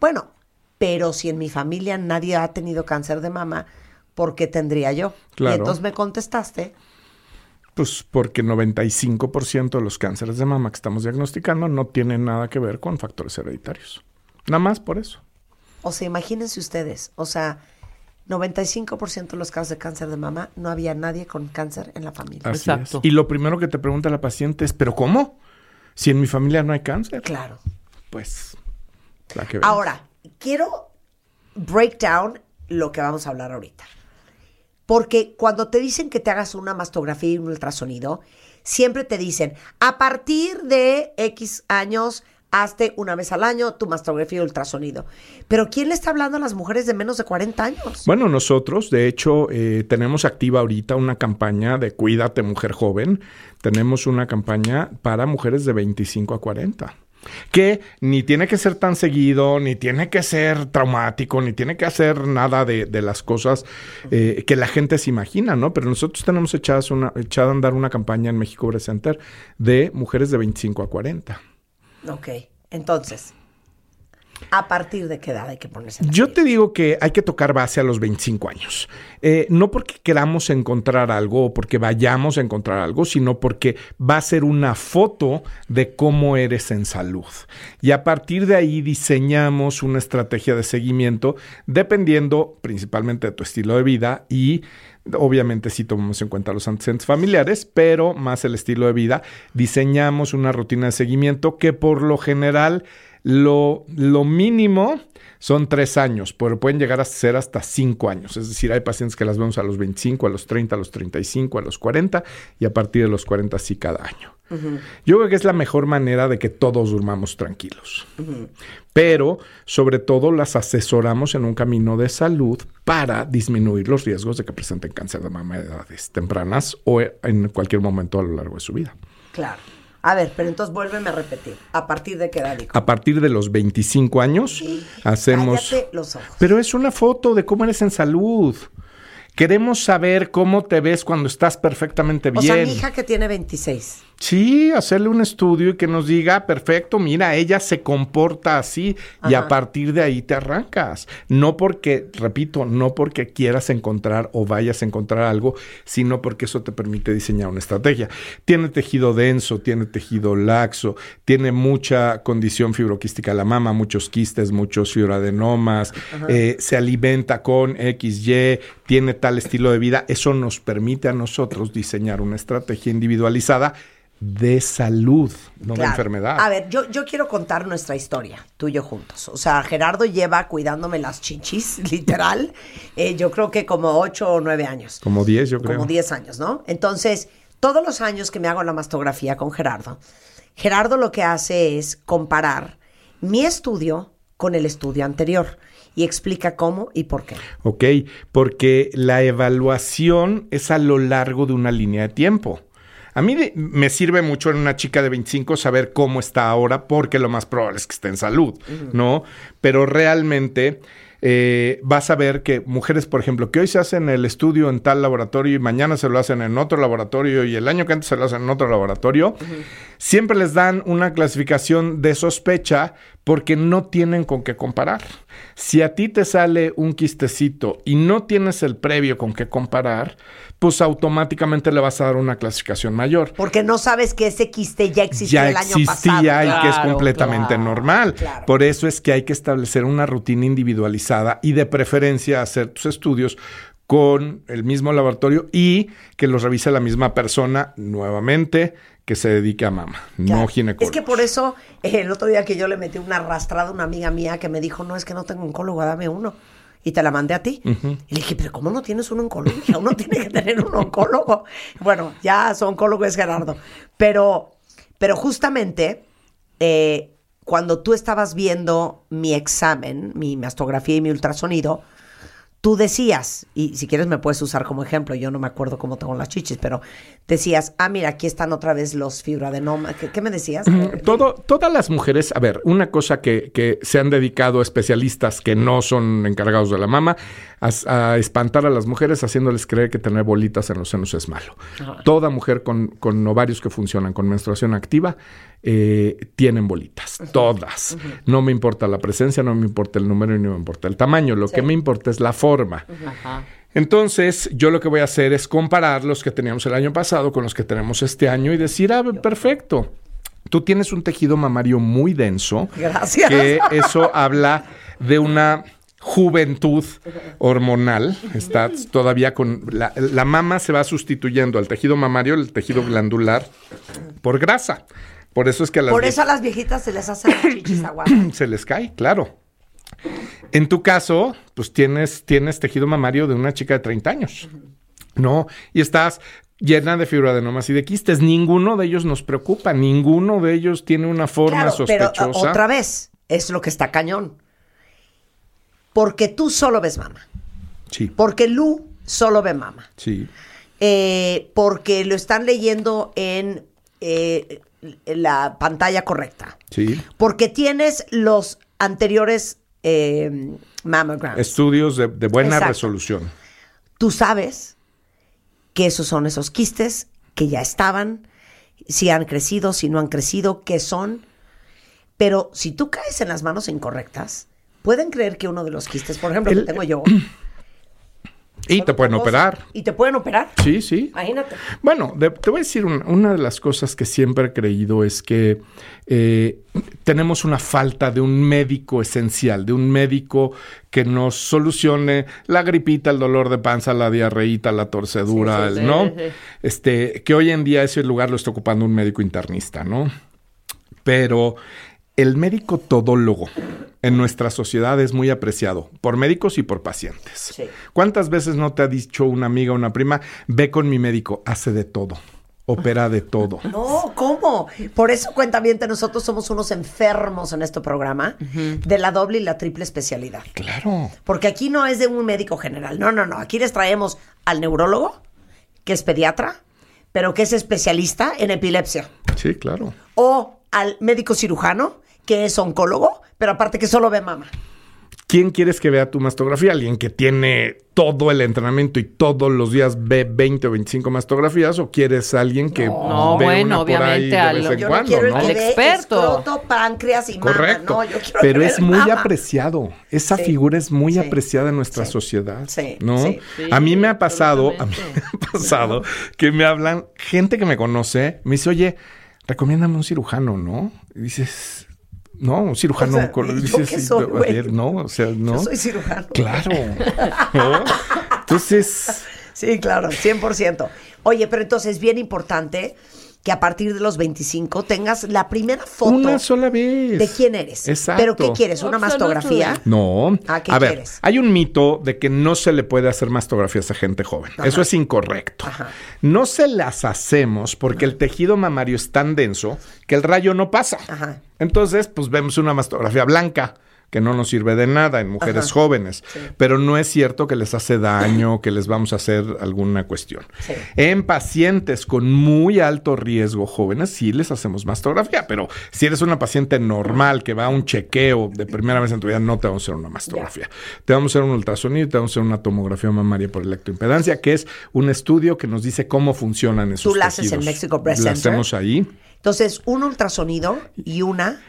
bueno, pero si en mi familia nadie ha tenido cáncer de mama, ¿por qué tendría yo? Y Claro. entonces me contestaste, Pues porque 95% de los cánceres de mama que estamos diagnosticando no tienen nada que ver con factores hereditarios. Nada más por eso. O sea, imagínense ustedes, o sea, 95% de los casos de cáncer de mama no había nadie con cáncer en la familia. Así Exacto. es. Y lo primero que te pregunta la paciente es, ¿pero cómo? Si en mi familia no hay cáncer. Claro. Pues, la que. Ahora, quiero break down lo que vamos a hablar ahorita. Porque cuando te dicen que te hagas una mastografía y un ultrasonido, siempre te dicen, a partir de X años, hazte una vez al año tu mastografía y ultrasonido. Pero ¿quién le está hablando a las mujeres de menos de 40 años? Bueno, nosotros, de hecho, eh, tenemos activa ahorita una campaña de Cuídate Mujer Joven. Tenemos una campaña para mujeres de 25 a 40. Que ni tiene que ser tan seguido, ni tiene que ser traumático, ni tiene que hacer nada de, de las cosas eh, que la gente se imagina, ¿no? Pero nosotros tenemos echadas una, echada a andar una campaña en México Breast de mujeres de 25 a 40. Ok, entonces, ¿a partir de qué edad hay que ponerse Yo te digo que hay que tocar base a los 25 años. Eh, no porque queramos encontrar algo o porque vayamos a encontrar algo, sino porque va a ser una foto de cómo eres en salud. Y a partir de ahí diseñamos una estrategia de seguimiento dependiendo principalmente de tu estilo de vida y Obviamente sí tomamos en cuenta los antecedentes familiares, pero más el estilo de vida. Diseñamos una rutina de seguimiento que por lo general lo, lo mínimo son tres años, pero pueden llegar a ser hasta cinco años. Es decir, hay pacientes que las vemos a los 25, a los 30, a los 35, a los 40 y a partir de los 40 sí cada año. Yo creo que es la mejor manera de que todos durmamos tranquilos. Pero, sobre todo, las asesoramos en un camino de salud para disminuir los riesgos de que presenten cáncer de mama a edades tempranas o en cualquier momento a lo largo de su vida. Claro. A ver, pero entonces vuélveme a repetir. ¿A partir de qué edad? hijo? A partir de los 25 años hacemos... Cállate los ojos. Pero es una foto de cómo eres en salud. Queremos saber cómo te ves cuando estás perfectamente O bien. sea, mi hija que tiene 26. Sí, hacerle un estudio y que nos diga, perfecto, mira, ella se comporta así y a partir de ahí te arrancas. No porque, repito, no porque quieras encontrar o vayas a encontrar algo, sino porque eso te permite diseñar una estrategia. Tiene tejido denso, tiene tejido laxo, tiene mucha condición fibroquística la mama, muchos quistes, muchos fibroadenomas, eh, se alimenta con XY, tiene tal estilo de vida. Eso nos permite a nosotros diseñar una estrategia individualizada de salud, no de enfermedad. A ver, yo, yo quiero contar nuestra historia, tú y yo juntos. O sea, Gerardo lleva cuidándome las chichis, [laughs] literal, eh, yo creo que como 8 o 9 años. Como 10, yo creo. Como 10 años, ¿no? Entonces, todos los años que me hago la mastografía con Gerardo, Gerardo lo que hace es comparar mi estudio con el estudio anterior y explica cómo y por qué. Ok, porque la evaluación es a lo largo de una línea de tiempo. A mí de- me sirve mucho en una chica de 25 saber cómo está ahora, porque lo más probable es que esté en salud, ¿no? Pero realmente eh, vas a ver que mujeres, por ejemplo, que hoy se hacen el estudio en tal laboratorio y mañana se lo hacen en otro laboratorio y el año que antes se lo hacen en otro laboratorio, siempre les dan una clasificación de sospecha porque no tienen con qué comparar. Si a ti te sale un quistecito y no tienes el previo con qué comparar, pues automáticamente le vas a dar una clasificación mayor. Porque no sabes que ese quiste ya existía Ya el año existía pasado. y que es completamente claro, normal. claro. Por eso es que hay que establecer una rutina individualizada y de preferencia hacer tus estudios con el mismo laboratorio y que los revise la misma persona nuevamente que se dedique a mama, no ginecólogo. Es que por eso, eh, el otro día que yo le metí una arrastrada a una amiga mía que me dijo, no, es que no tengo oncólogo, dame uno. Y te la mandé a ti. Y le dije, pero ¿cómo no tienes un oncólogo? Uno [laughs] tiene que tener un oncólogo. Bueno, ya su oncólogo es Gerardo. Pero, pero justamente, eh, cuando tú estabas viendo mi examen, mi mastografía y mi ultrasonido, tú decías, y si quieres me puedes usar como ejemplo, yo no me acuerdo cómo tengo las chichis, pero decías, ah, mira, aquí están otra vez los fibroadenomas. ¿Qué, qué me decías? Todo, todas las mujeres, a ver, una cosa que, que se han dedicado especialistas que no son encargados de la mama, a, a espantar a las mujeres haciéndoles creer que tener bolitas en los senos es malo. Toda mujer con, con ovarios que funcionan con menstruación activa eh, tienen bolitas, todas. No me importa la presencia, no me importa el número y no me importa el tamaño, lo que me importa es la forma. Ajá. Entonces, yo lo que voy a hacer es comparar los que teníamos el año pasado con los que tenemos este año y decir, ah, perfecto. Tú tienes un tejido mamario muy denso. Gracias. Que eso habla de una juventud hormonal. Estás todavía con. La, la mama se va sustituyendo al tejido mamario, el tejido glandular, por grasa. Por eso es que a las Por eso a las viejitas se les hacen las chichis aguadas. [clears throat] se les cae, claro. En tu caso, pues tienes, tienes tejido mamario de una chica de 30 años, ¿no? Y estás llena de fibroadenomas y de quistes. Ninguno de ellos nos preocupa, ninguno de ellos tiene una forma Claro, pero sospechosa. uh, otra vez, es lo que está cañón. Porque tú solo ves mama. Sí, Porque Lu solo ve mama. sí. Eh, porque lo están leyendo en eh, la pantalla correcta. Sí. Porque tienes los anteriores eh, mammograms. Estudios de, de buena Exacto. resolución. Tú sabes que esos son esos quistes que ya estaban, si han crecido, si no han crecido, qué son. Pero si tú caes en las manos incorrectas, pueden creer que uno de los quistes, por ejemplo, El- que tengo yo. [clears throat] Y te pueden operar. Y te pueden operar. Sí, sí. Imagínate. Bueno, de- te voy a decir una, una de las cosas que siempre he creído es que eh, tenemos una falta de un médico esencial, de un médico que nos solucione la gripita, el dolor de panza, la diarreíta, la torcedura, Sí, sí, el- ¿no? Este, que hoy en día ese lugar lo está ocupando un médico internista, ¿no? Pero el médico todólogo en nuestra sociedad es muy apreciado por médicos y por pacientes. Sí. ¿Cuántas veces no te ha dicho una amiga o una prima, ve con mi médico, hace de todo, opera de todo? [laughs] No, ¿cómo? Por eso, cuentamiento, nosotros somos unos enfermos en este programa de la doble y la triple especialidad. Claro. Porque aquí no es de un médico general. No, no, no. Aquí les traemos al neurólogo, que es pediatra, pero que es especialista en epilepsia. Sí, claro. O al médico cirujano, que es oncólogo, pero aparte que solo ve mama. ¿Quién quieres que vea tu mastografía? ¿Alguien que tiene todo el entrenamiento y todos los días ve 20 o 25 mastografías? ¿O quieres alguien que No, ve bueno, una por ahí obviamente de al- vez en Yo no cuando, quiero el ¿no? que ve experto. escroto, páncreas y mama. Correcto. No, yo quiero Pero es muy mama. apreciado. Esa Sí. figura es muy Sí. apreciada en nuestra Sí. sociedad. Sí, ¿no? a mí me ha pasado, a mí [laughs] me ha pasado que me hablan, gente que me conoce, me dice, oye, recomiéndame un cirujano, ¿no? Y dices, no, un cirujano. O sea, con- ¿y yo dices, qué sí, soy, ver, no, o sea, no. Yo soy cirujano. Claro. [laughs] ¿no? Entonces, Sí, claro, 100%. Oye, pero entonces es bien importante que a partir de los 25 tengas la primera foto una sola vez. de quién eres. Exacto. ¿Pero qué quieres? ¿Una mastografía? No. Ah, ¿qué a ver, quieres? hay un mito de que no se le puede hacer mastografías a gente joven. Eso es incorrecto. Ajá. No se las hacemos porque el tejido mamario es tan denso que el rayo no pasa. Ajá. Entonces, pues vemos una mastografía blanca que no nos sirve de nada en mujeres Ajá. jóvenes, Sí. pero no es cierto que les hace daño, [laughs] que les vamos a hacer alguna cuestión. Sí. En pacientes con muy alto riesgo jóvenes sí les hacemos mastografía, pero si eres una paciente normal que va a un chequeo de primera vez en tu vida, no te vamos a hacer una mastografía. Te vamos a hacer un ultrasonido y te vamos a hacer una tomografía mamaria por electroimpedancia, que es un estudio que nos dice cómo funcionan esos Tú la haces en. Mexico Breast La Center. hacemos ahí. Entonces, un ultrasonido y una.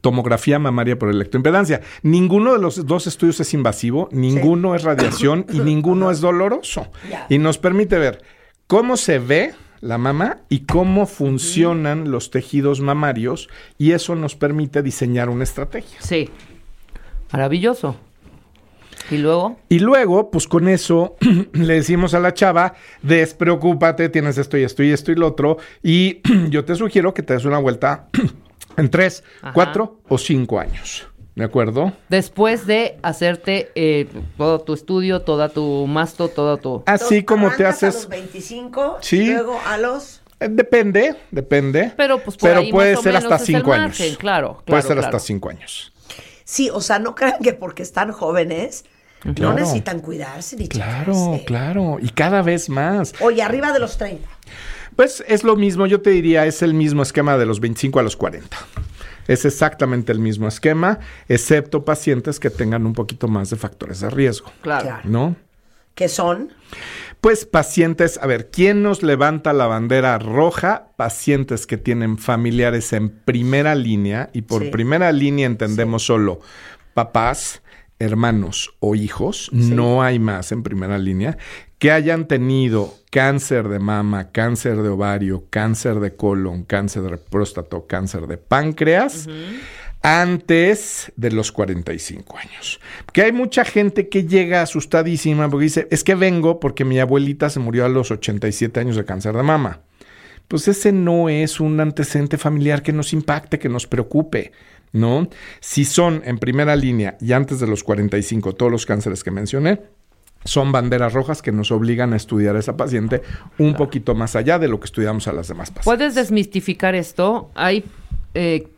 Tomografía mamaria por electroimpedancia. Ninguno de los dos estudios es invasivo, ninguno es radiación [laughs] y ninguno es doloroso. Y nos permite ver cómo se ve la mama y cómo funcionan los tejidos mamarios y eso nos permite diseñar una estrategia. Sí. Maravilloso. Y luego, Y luego, pues con eso [clears throat] le decimos a la chava, despreocúpate, tienes esto y esto y esto y lo otro. Y [clears throat] yo te sugiero que te des una vuelta [clears throat] en tres, Ajá. cuatro o cinco años. ¿De acuerdo? después de hacerte eh, todo tu estudio, toda tu masto, todo tu... Así Entonces, como te arrancas A haces. los 25 Sí. y luego a los. Eh, Depende, depende. Pero, pues, por ahí puede más o ser menos hasta cinco margen, años. claro, Puede ser claro. hasta cinco años. Sí, o sea, no crean que porque están jóvenes no necesitan cuidarse ni Claro, checarse. claro. Y cada vez más. Oye, arriba de los 30. Pues es lo mismo, yo te diría, es el mismo esquema de los 25 a los 40. Es exactamente el mismo esquema, excepto pacientes que tengan un poquito más de factores de riesgo, Claro. Claro. ¿no? Que son. Pues pacientes, a ver, ¿quién nos levanta la bandera roja? Pacientes que tienen familiares en primera línea, y por Sí. primera línea entendemos solo papás, hermanos o hijos, no hay más en primera línea, que hayan tenido cáncer de mama, cáncer de ovario, cáncer de colon, cáncer de próstata, cáncer de páncreas, antes de los 45 años. Que hay mucha gente que llega asustadísima porque dice, es que vengo porque mi abuelita se murió a los 87 años de cáncer de mama. Pues ese no es un antecedente familiar que nos impacte, que nos preocupe, ¿no? Si son en primera línea y antes de los 45 todos los cánceres que mencioné, son banderas rojas que nos obligan a estudiar a esa paciente un poquito más allá de lo que estudiamos a las demás pacientes. ¿Puedes desmistificar esto? Hay eh,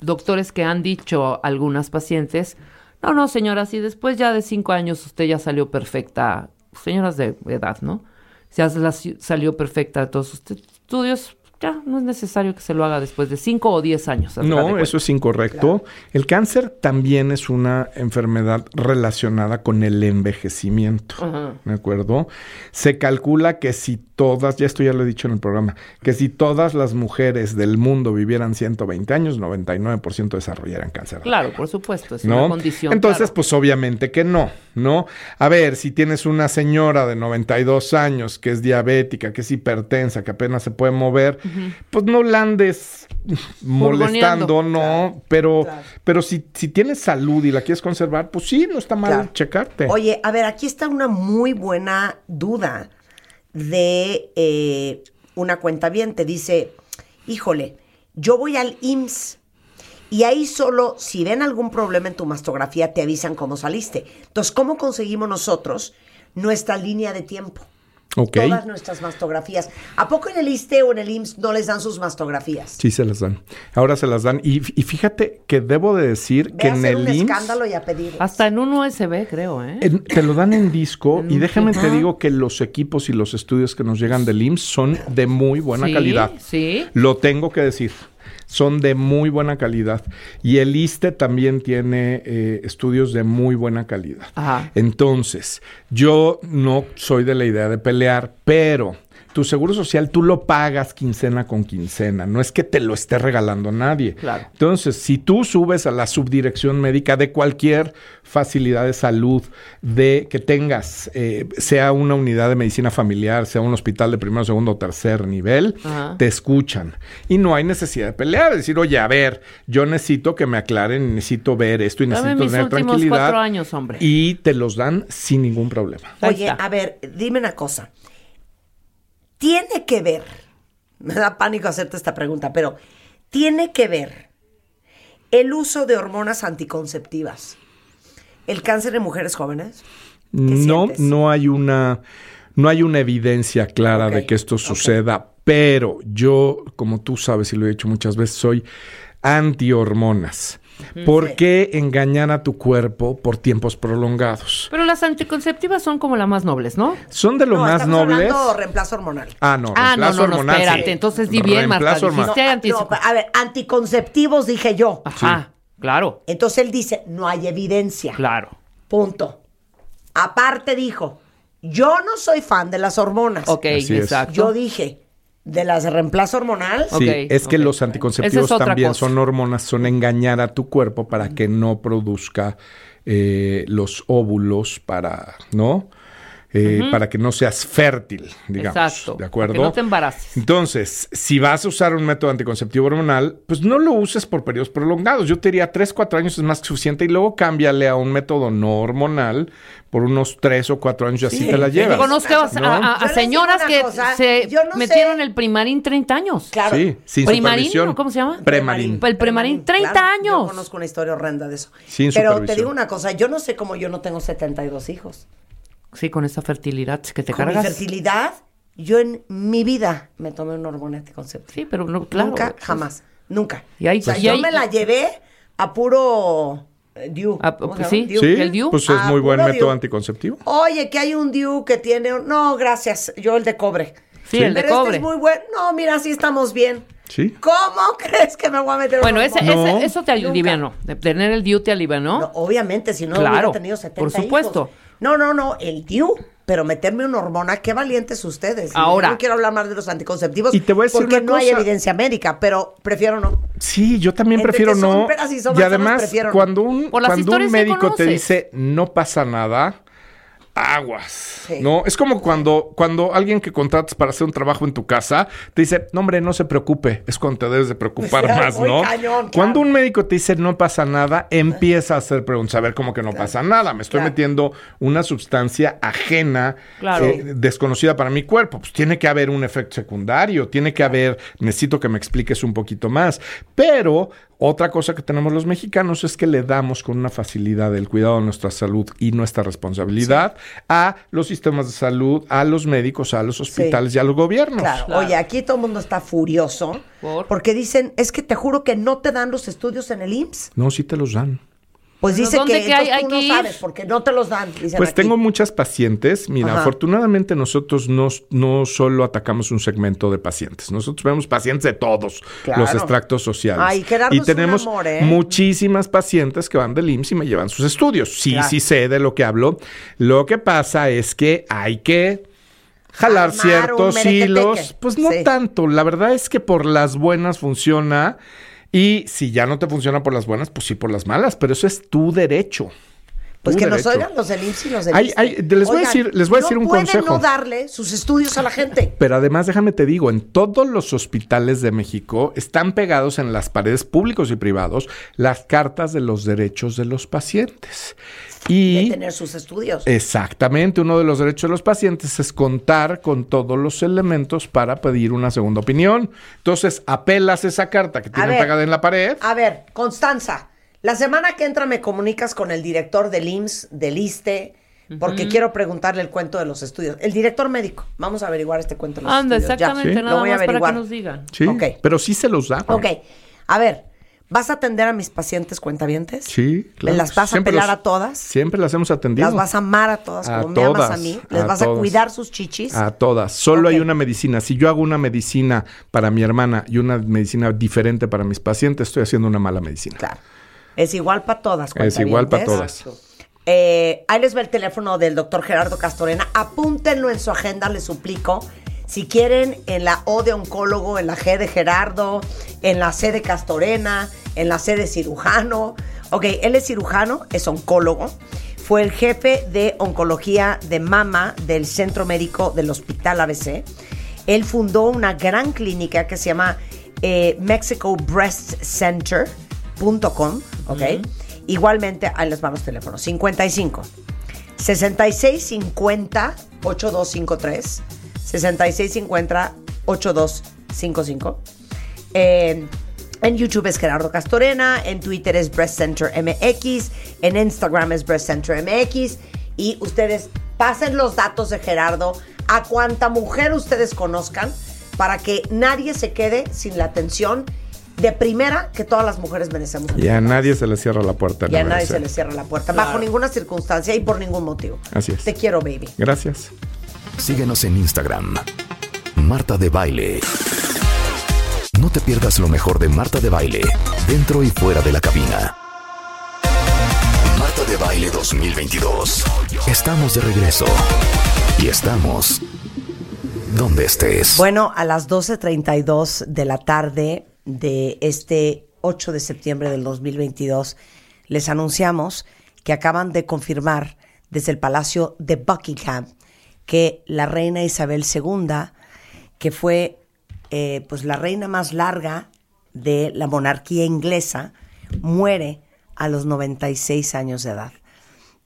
doctores que han dicho a algunas pacientes, no, no, señora, si después ya de cinco años usted ya salió perfecta, señoras de edad, ¿no? Si ya salió perfecta de todos sus estudios, ya no es necesario que se lo haga después de cinco o diez años. hazla de No, eso es incorrecto. El cáncer también es una enfermedad relacionada con el envejecimiento. Ajá. ¿De acuerdo? Se calcula que si todas, ya esto ya lo he dicho en el programa, que si todas las mujeres del mundo vivieran 120 años, 99% desarrollaran cáncer. Claro, por supuesto, es una ¿no? condición. Entonces, claro. pues obviamente que no, ¿no? A ver, si tienes una señora de 92 años que es diabética, que es hipertensa, que apenas se puede mover, pues no la andes [laughs] molestando, no, pero, Claro. pero si, si tienes salud y la quieres conservar, pues sí, no está mal Claro. checarte. Oye, a ver, aquí está una muy buena duda de eh, una cuenta bien. Te dice, híjole, yo voy al IMSS y ahí solo, si ven algún problema en tu mastografía, te avisan cómo saliste. Entonces, ¿cómo conseguimos nosotros nuestra línea de tiempo? Todas nuestras mastografías. ¿A poco en el ISTE o en el IMSS no les dan sus mastografías? Sí, se las dan. Ahora se las dan. Y, y fíjate que debo de decir Ve que a en el un IMSS... escándalo y a pedir. Hasta en un USB, creo, ¿eh? En- te lo dan en disco En y déjame te digo que los equipos y los estudios que nos llegan del IMSS son de muy buena Sí, calidad. sí. Lo tengo que decir. Son de muy buena calidad. Y el ISTE también tiene eh, estudios de muy buena calidad. Ajá. Entonces, yo no soy de la idea de pelear, pero tu seguro social tú lo pagas quincena con quincena, no es que te lo esté regalando nadie. Claro. Entonces, si tú subes a la subdirección médica de cualquier facilidad de salud, de que tengas, eh, sea una unidad de medicina familiar, sea un hospital de primero, segundo o tercer nivel, Ajá. te escuchan. Y no hay necesidad de pelear, decir, oye, a ver, yo necesito que me aclaren, necesito ver esto y Dame necesito mis tener tranquilidad. cuatro años, hombre. Y te los dan sin ningún problema. Oye, a ver, dime una cosa. Tiene que ver, me da pánico hacerte esta pregunta, pero tiene que ver el uso de hormonas anticonceptivas, el cáncer en mujeres jóvenes. ¿Qué No, sientes? no hay una, no hay una evidencia clara de que esto suceda, pero yo, como tú sabes y lo he dicho muchas veces, soy anti-hormonas. ¿Por Sí. qué engañar a tu cuerpo por tiempos prolongados? Pero las anticonceptivas son como las más nobles, ¿no? Son de lo No, más estamos nobles. hablando reemplazo hormonal. Ah, no, Ah, no, reemplazo no, no, hormonal, espérate. sí. Entonces di bien, Marta. Dijiste No, a ver, anticonceptivos dije yo. Ajá, claro, Entonces él dice, no hay evidencia. claro. Punto. Aparte dijo, yo no soy fan de las hormonas. Ok, Así es. exacto. Yo dije, de las de reemplazo hormonal. Sí, es que los anticonceptivos es también cosa. son hormonas, son engañar a tu cuerpo para que no produzca eh, los óvulos para, ¿no? Eh, Para que no seas fértil, digamos. Exacto. ¿De acuerdo? Que no te embaraces. Entonces, si vas a usar un método anticonceptivo hormonal, pues no lo uses por periodos prolongados. Yo te diría 3, 4 años es más que suficiente y luego cámbiale a un método no hormonal por unos 3 o 4 años y así Sí, te la llevas. Yo conozco a, ¿no? a- a- a Yo les señoras que cosa, se sé- metieron el primarín 30 años. Claro. Sí, sin Primarín. ¿Cómo se llama? Premarín. El premarín, 30 claro. años. Yo conozco una historia horrenda de eso. Sin Pero te digo una cosa, yo no sé cómo yo no tengo 72 hijos. Sí, con esa fertilidad que te Con mi cargas. fertilidad, yo en mi vida me tomé una hormona anticonceptiva. Sí, pero no, claro. Nunca, jamás. Nunca. Y ahí- o sea, y yo ahí- me la llevé a puro eh, DIU. Ah, ¿Cómo pues sí. DIU. Sí, ¿El DIU? pues es Ah, muy buen método DIU. anticonceptivo. Oye, que hay un DIU que tiene... No, gracias. Yo el de cobre. Sí, el de Pero cobre. este es muy bueno. No, mira, así estamos bien. Sí. ¿Cómo [laughs] crees que me voy a meter Bueno, ese, hormona? ese- No. eso te alivianó. Tener el DIU te alivianó. No, obviamente, si no Claro, hubiera tenido 70 por supuesto. hijos. No, no, no, el DIU. Pero meterme una hormona, qué valientes ustedes. Ahora. Yo no quiero hablar más de los anticonceptivos. Y te voy a decir porque una no hay evidencia médica, pero prefiero no. Sí, yo también Entre prefiero que son no. peras y son y manzanas, además, prefiero no. cuando un, cuando un médico te dice no pasa nada, aguas. Sí. ¿No? Es como cuando, cuando alguien que contratas para hacer un trabajo en tu casa te dice, no, hombre, no se preocupe. Es cuando te debes de preocupar Pues, más, ¿no? cañón, Cuando un médico te dice no pasa nada, empieza a hacer preguntas. A ver, cómo que no pasa nada. Me estoy Claro. metiendo una sustancia ajena, eh, desconocida para mi cuerpo. Pues tiene que haber un efecto secundario, tiene que haber, necesito que me expliques un poquito más. Pero otra cosa que tenemos los mexicanos es que le damos con una facilidad el cuidado de nuestra salud y nuestra responsabilidad a los sistemas de salud, a los médicos, a los hospitales y a los gobiernos. Claro. Claro. Oye, aquí todo el mundo está furioso. ¿Por? Porque dicen, es que te juro que no te dan los estudios en el IMSS. No, sí te los dan. Pues dice ¿dónde que, que hay- tú que no ir? sabes porque no te los dan. dicen Pues aquí. tengo muchas pacientes. Mira, Ajá. afortunadamente nosotros no, no solo atacamos un segmento de pacientes, nosotros vemos pacientes de todos Claro. los extractos sociales. Ay, y tenemos amor, ¿eh? muchísimas pacientes que van del IMSS y me llevan sus estudios. Sí, Claro. sí sé de lo que hablo. Lo que pasa es que hay que jalar Armar ciertos hilos. Pues no Sí. tanto. La verdad es que por las buenas funciona. Y si ya no te funciona por las buenas, pues sí por las malas. Pero eso es tu derecho. Pues que nos oigan los del IMSS y los del Hay- les voy a decir- les voy a no decir un pueden consejo. no darle sus estudios a la gente. Pero además, déjame te digo, en todos los hospitales de México están pegados en las paredes públicos y privados las cartas de los derechos de los pacientes. De Y tener sus estudios. exactamente, uno de los derechos de los pacientes es contar con todos los elementos para pedir una segunda opinión. Entonces, apelas esa carta que tienen ver. pegada en la pared. A ver, Constanza, la semana que entra me comunicas con el director del IMSS, del ISTE, porque quiero preguntarle el cuento de los estudios. El director médico. Vamos a averiguar este cuento de los Anda, estudios. ya. exactamente, Sí. nada Lo voy a más para que averiguar. nos digan. Sí, ok. pero sí se los da. Ok, a ver, ¿Vas a atender a mis pacientes cuentavientes? Sí, claro. ¿Me las vas a pelar los- a todas? Siempre las hemos atendido. ¿Las vas a amar a todas A como me amas a todas, mí? ¿Les a vas a todas. cuidar sus chichis? A todas. Solo hay una medicina. Si yo hago una medicina para mi hermana y una medicina diferente para mis pacientes, estoy haciendo una mala medicina. Claro. Es igual para todas. Es igual para todas. Eh, ahí les va el teléfono del doctor Gerardo Castorena. Apúntenlo en su agenda, les suplico. Si quieren, en la O de oncólogo, en la G de Gerardo, en la C de Castorena, en la C de cirujano. Ok, él es cirujano, es oncólogo. Fue el jefe de oncología de mama del Centro Médico del Hospital ABC. Él fundó una gran clínica que se llama eh, mexicobreastcenter.com, ¿ok? Igualmente, ahí les van los teléfonos. 55 6650 8253 6650 8255 eh, en YouTube es Gerardo Castorena, en Twitter es Breast Center MX, en Instagram es Breast Center MX y ustedes pasen los datos de Gerardo a cuanta mujer ustedes conozcan para que nadie se quede sin la atención de primera que todas las mujeres merecemos. Y a nadie se le cierra la puerta. Y a nadie se le cierra la puerta, bajo ninguna circunstancia y por ningún motivo. Así es. Te quiero, baby. Gracias. Síguenos en Instagram. Marta de Baile. No te pierdas lo mejor de Marta de Baile, dentro y fuera de la cabina. Marta de Baile 2022. Estamos de regreso. Y estamos donde estés. Bueno, a las 12.32 de la tarde de este 8 de septiembre del 2022, les anunciamos que acaban de confirmar desde el Palacio de Buckingham que la reina Isabel II, que fue eh, pues la reina más larga de la monarquía inglesa, muere a los 96 años de edad.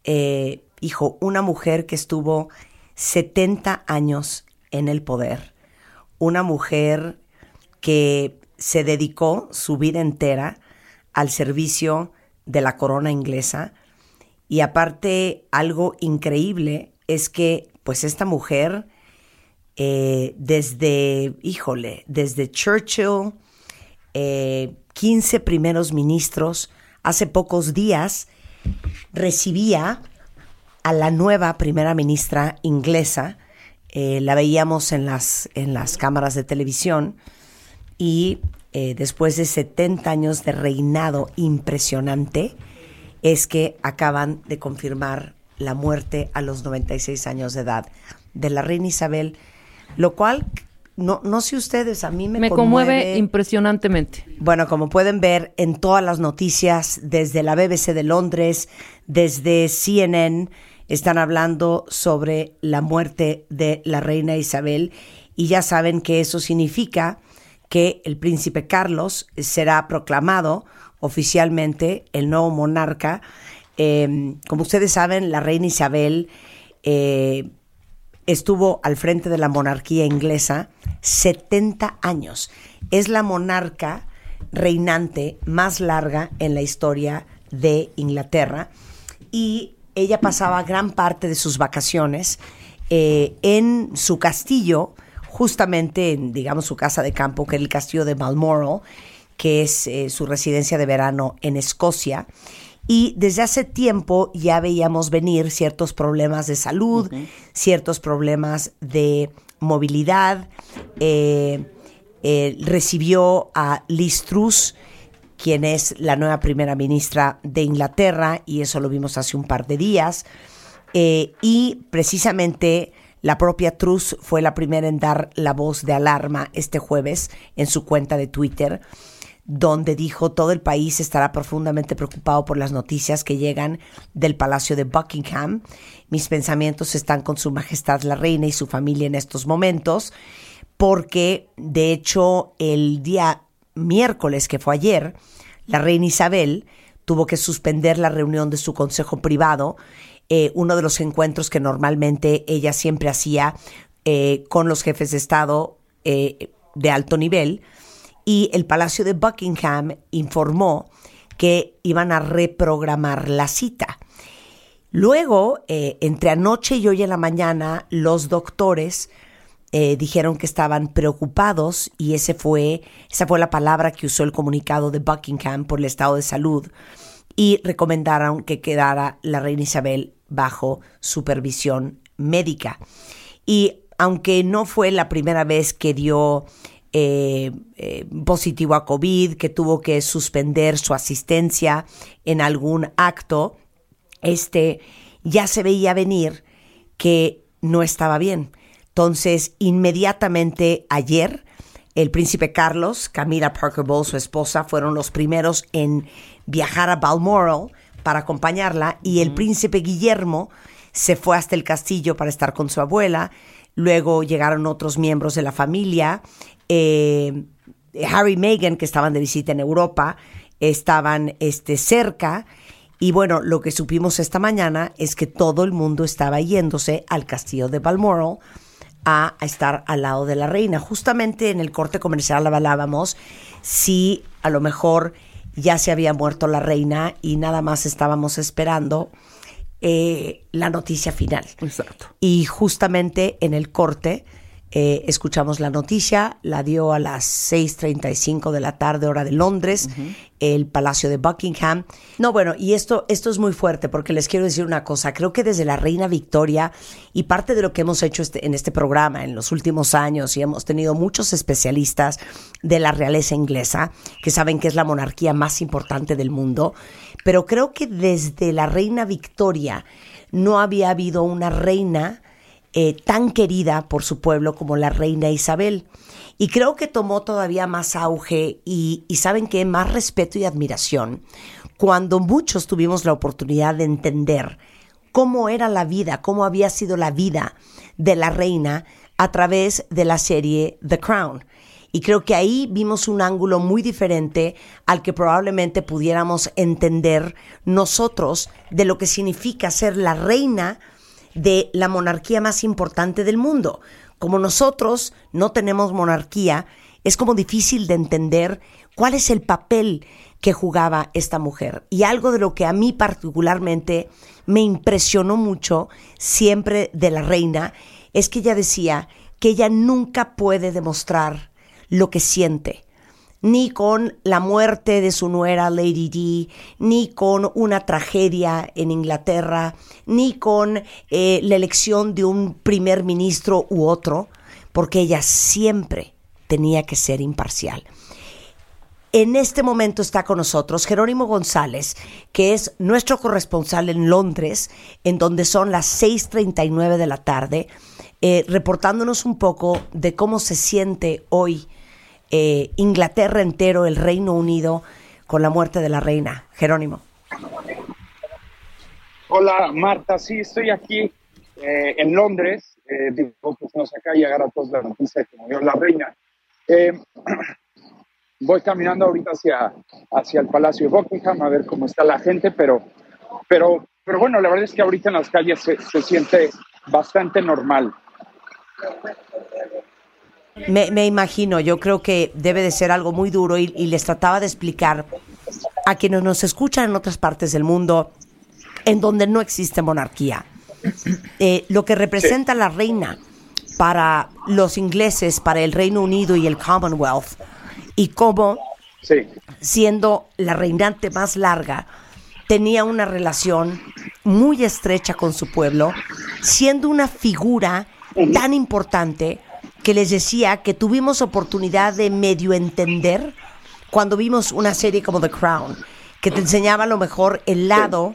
Eh, hijo, una mujer que estuvo 70 años en el poder, una mujer que se dedicó su vida entera al servicio de la corona inglesa. Y aparte algo increíble es que pues esta mujer eh, desde, híjole, desde Churchill, eh, 15 primeros ministros, hace pocos días recibía a la nueva primera ministra inglesa, eh, la veíamos en las, en las cámaras de televisión y eh, después de 70 años de reinado impresionante, es que acaban de confirmar la muerte a los 96 años de edad de la reina Isabel, lo cual, no, no sé ustedes, a mí me, Me conmueve impresionantemente. bueno, como pueden ver en todas las noticias, desde la BBC de Londres, desde CNN, están hablando sobre la muerte de la reina Isabel y ya saben que eso significa que el príncipe Carlos será proclamado oficialmente el nuevo monarca. Eh, como ustedes saben, la reina Isabel eh, estuvo al frente de la monarquía inglesa 70 años. Es la monarca reinante más larga en la historia de Inglaterra y ella pasaba gran parte de sus vacaciones eh, en su castillo, justamente en, digamos, su casa de campo, que era el castillo de Balmoral, que es eh, su residencia de verano en Escocia. Y desde hace tiempo ya veíamos venir ciertos problemas de salud, ciertos problemas de movilidad. Eh, eh, recibió a Liz Truss, quien es la nueva primera ministra de Inglaterra, y eso lo vimos hace un par de días. Eh, y precisamente la propia Truss fue la primera en dar la voz de alarma este jueves en su cuenta de Twitter, donde dijo todo el país estará profundamente preocupado por las noticias que llegan del Palacio de Buckingham. Mis pensamientos están con Su Majestad la Reina y su familia en estos momentos, porque de hecho el día miércoles, que fue ayer, la Reina Isabel tuvo que suspender la reunión de su consejo privado, eh, uno de los encuentros que normalmente ella siempre hacía eh, con los jefes de Estado eh, de alto nivel, y el Palacio de Buckingham informó que iban a reprogramar la cita. Luego, entre anoche y hoy en la mañana, los doctores dijeron que estaban preocupados y ese fue, esa fue la palabra que usó el comunicado de Buckingham por el estado de salud y recomendaron que quedara la reina Isabel bajo supervisión médica. Y aunque no fue la primera vez que dio eh, eh, positivo a COVID, que tuvo que suspender su asistencia en algún acto, este ya se veía venir que no estaba bien. Entonces, inmediatamente ayer, el príncipe Carlos, Camila Parker Bowles, su esposa, fueron los primeros en viajar a Balmoral para acompañarla y el príncipe Guillermo se fue hasta el castillo para estar con su abuela. Luego llegaron otros miembros de la familia. eh, Harry y Meghan, que estaban de visita en Europa, estaban este, cerca. Y bueno, lo que supimos esta mañana es que todo el mundo estaba yéndose al castillo de Balmoral a, a estar al lado de la reina. Justamente en el corte comercial hablábamos si a lo mejor ya se había muerto la reina y nada más estábamos esperando eh, la noticia final. Exacto. Y justamente en el corte eh, escuchamos la noticia, la dio a las 6.35 de la tarde, hora de Londres, el Palacio de Buckingham. No, bueno, y esto, esto es muy fuerte porque les quiero decir una cosa, creo que desde la Reina Victoria y parte de lo que hemos hecho este- en este programa en los últimos años y hemos tenido muchos especialistas de la realeza inglesa que saben que es la monarquía más importante del mundo, pero creo que desde la Reina Victoria no había habido una reina eh, tan querida por su pueblo como la reina Isabel. Y creo que tomó todavía más auge y, y saben que más respeto y admiración cuando muchos tuvimos la oportunidad de entender cómo era la vida, cómo había sido la vida de la reina a través de la serie The Crown. Y creo que ahí vimos un ángulo muy diferente al que probablemente pudiéramos entender nosotros de lo que significa ser la reina de la monarquía más importante del mundo. Como nosotros no tenemos monarquía, es como difícil de entender cuál es el papel que jugaba esta mujer. Y algo de lo que a mí particularmente me impresionó mucho siempre de la reina es que ella decía que ella nunca puede demostrar lo que siente ni con la muerte de su nuera Lady Di, ni con una tragedia en Inglaterra, ni con eh, la elección de un primer ministro u otro, porque ella siempre tenía que ser imparcial. En este momento está con nosotros Jerónimo González, que es nuestro corresponsal en Londres, en donde son las 6.39 de la tarde, eh, reportándonos un poco de cómo se siente hoy eh, Inglaterra entero, el Reino Unido, con la muerte de la reina. Jerónimo. Hola Marta, sí, estoy aquí eh, en Londres. Eh, digo, pues nos acá llegar a todos la noticia que murió la reina. Eh, [clears throat] voy caminando ahorita hacia, hacia el Palacio de Buckingham a ver cómo está la gente, pero, pero, pero bueno, la verdad es que ahorita en las calles se, se siente bastante normal. Me, me imagino, yo creo que debe de ser algo muy duro y, y les trataba de explicar a quienes nos escuchan en otras partes del mundo en donde no existe monarquía. Eh, lo que representa la reina para los ingleses, para el Reino Unido y el Commonwealth, y cómo, Sí. siendo la reinante más larga, tenía una relación muy estrecha con su pueblo, siendo una figura tan importante que les decía que tuvimos oportunidad de medio entender cuando vimos una serie como The Crown, que te enseñaba a lo mejor el lado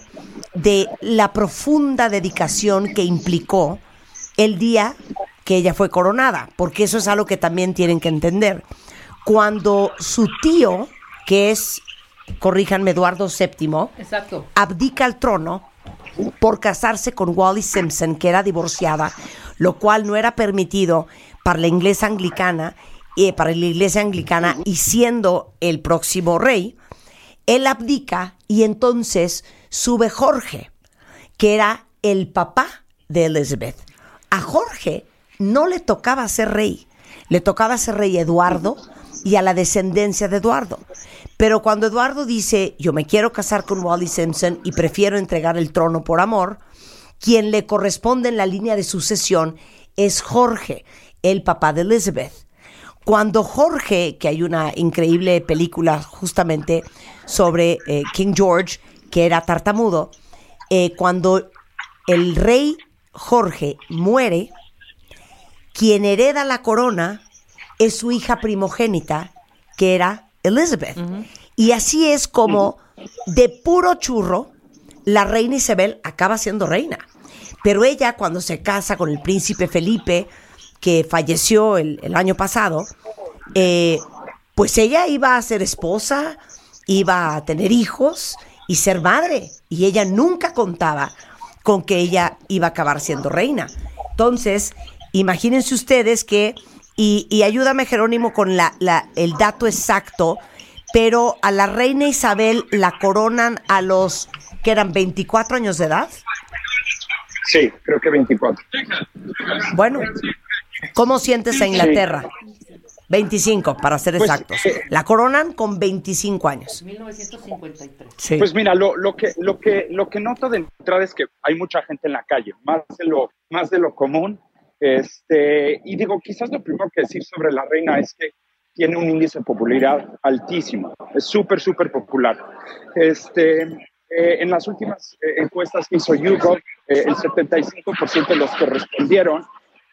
de la profunda dedicación que implicó el día que ella fue coronada, porque eso es algo que también tienen que entender. Cuando su tío, que es, corríjanme, Eduardo VII, Exacto. abdica al trono por casarse con Wally Simpson, que era divorciada, lo cual no era permitido para la iglesia anglicana, eh, para la iglesia anglicana y siendo el próximo rey, él abdica y entonces sube Jorge, que era el papá de Elizabeth. A Jorge no le tocaba ser rey, le tocaba ser rey Eduardo y a la descendencia de Eduardo. Pero cuando Eduardo dice, yo me quiero casar con Wally Simpson y prefiero entregar el trono por amor, quien le corresponde en la línea de sucesión es Jorge, el papá de Elizabeth. Cuando Jorge, que hay una increíble película justamente sobre eh, King George, que era tartamudo, eh, cuando el rey Jorge muere, quien hereda la corona es su hija primogénita, que era Elizabeth. Y así es como, de puro churro, la reina Isabel acaba siendo reina. Pero ella, cuando se casa con el príncipe Felipe, que falleció el, el año pasado, eh, pues ella iba a ser esposa, iba a tener hijos y ser madre. Y ella nunca contaba con que ella iba a acabar siendo reina. Entonces, imagínense ustedes que, y, y ayúdame Jerónimo con la, la- el dato exacto, pero a la reina Isabel la coronan a los que eran 24 años de edad. Sí, creo que 24. Bueno, ¿cómo sientes a Inglaterra? 25, para ser Pues, exactos. eh, La coronan con 25 años. 1953. Sí. Pues mira, lo, lo, que, lo, que, lo que noto de entrada es que hay mucha gente en la calle, más de lo, más de lo común. Este, y digo, quizás lo primero que decir sobre la reina es que tiene un índice de popularidad altísimo, es súper, súper popular. Este, eh, en las últimas eh, encuestas que hizo YouGov, eh, el 75% de los que respondieron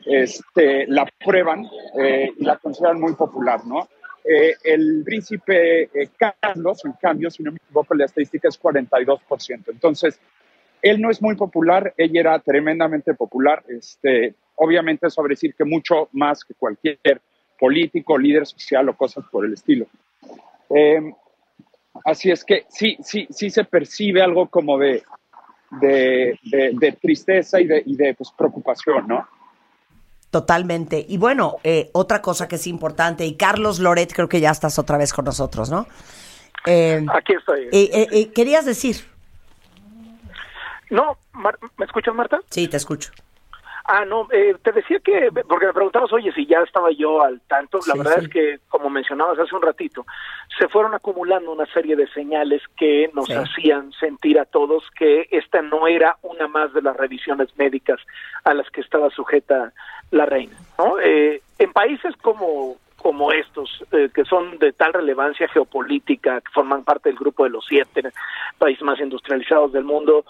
este, la prueban eh, y la consideran muy popular, ¿no? Eh, el príncipe eh, Carlos, en cambio, si no me equivoco, la estadística es 42%. Entonces, él no es muy popular, ella era tremendamente popular. Este, obviamente, sobre decir que mucho más que cualquier político, líder social o cosas por el estilo. Eh, así es que sí, sí, sí se percibe algo como de, de, de- de tristeza y de, y de pues, preocupación, ¿no? Totalmente. Y bueno, eh, otra cosa que es importante, y Carlos Loret, creo que ya estás otra vez con nosotros, ¿no? Eh, Aquí estoy. eh, eh, ¿Querías decir? No, Mar- ¿me escuchas, Marta? Sí, te escucho. Ah, no, eh, te decía que, porque me preguntabas, oye, si ya estaba yo al tanto, la Sí, verdad sí. es que, como mencionabas hace un ratito, se fueron acumulando una serie de señales que nos Sí. hacían sentir a todos que esta no era una más de las revisiones médicas a las que estaba sujeta la reina, ¿no? Eh, en países como como estos, eh, que son de tal relevancia geopolítica, que forman parte del grupo de los siete países más industrializados del mundo,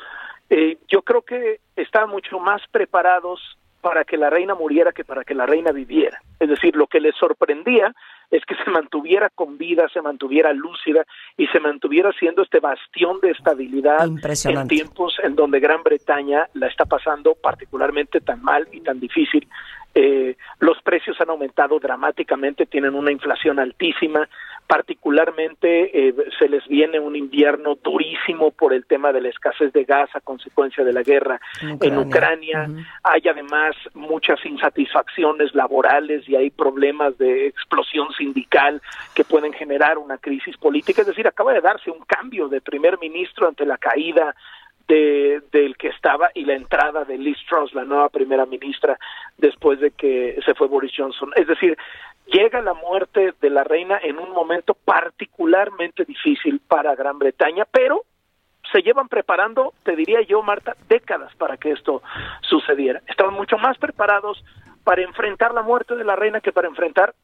eh, yo creo que estaban mucho más preparados para que la reina muriera que para que la reina viviera. Es decir, lo que les sorprendía es que se mantuviera con vida, se mantuviera lúcida y se mantuviera siendo este bastión de estabilidad en tiempos en donde Gran Bretaña la está pasando particularmente tan mal y tan difícil. Eh, los precios han aumentado dramáticamente, tienen una inflación altísima, particularmente eh, se les viene un invierno durísimo por el tema de la escasez de gas a consecuencia de la guerra En en Ucrania. Ucrania. Hay además muchas insatisfacciones laborales y hay problemas de explosión sindical que pueden generar una crisis política. Es decir, acaba de darse un cambio de primer ministro ante la caída de, del que estaba y la entrada de Liz Truss, la nueva primera ministra, después de que se fue Boris Johnson. Es decir, llega la muerte de la reina en un momento particularmente difícil para Gran Bretaña, pero se llevan preparando, te diría yo, Marta, décadas para que esto sucediera. Estaban mucho más preparados para enfrentar la muerte de la reina que para enfrentar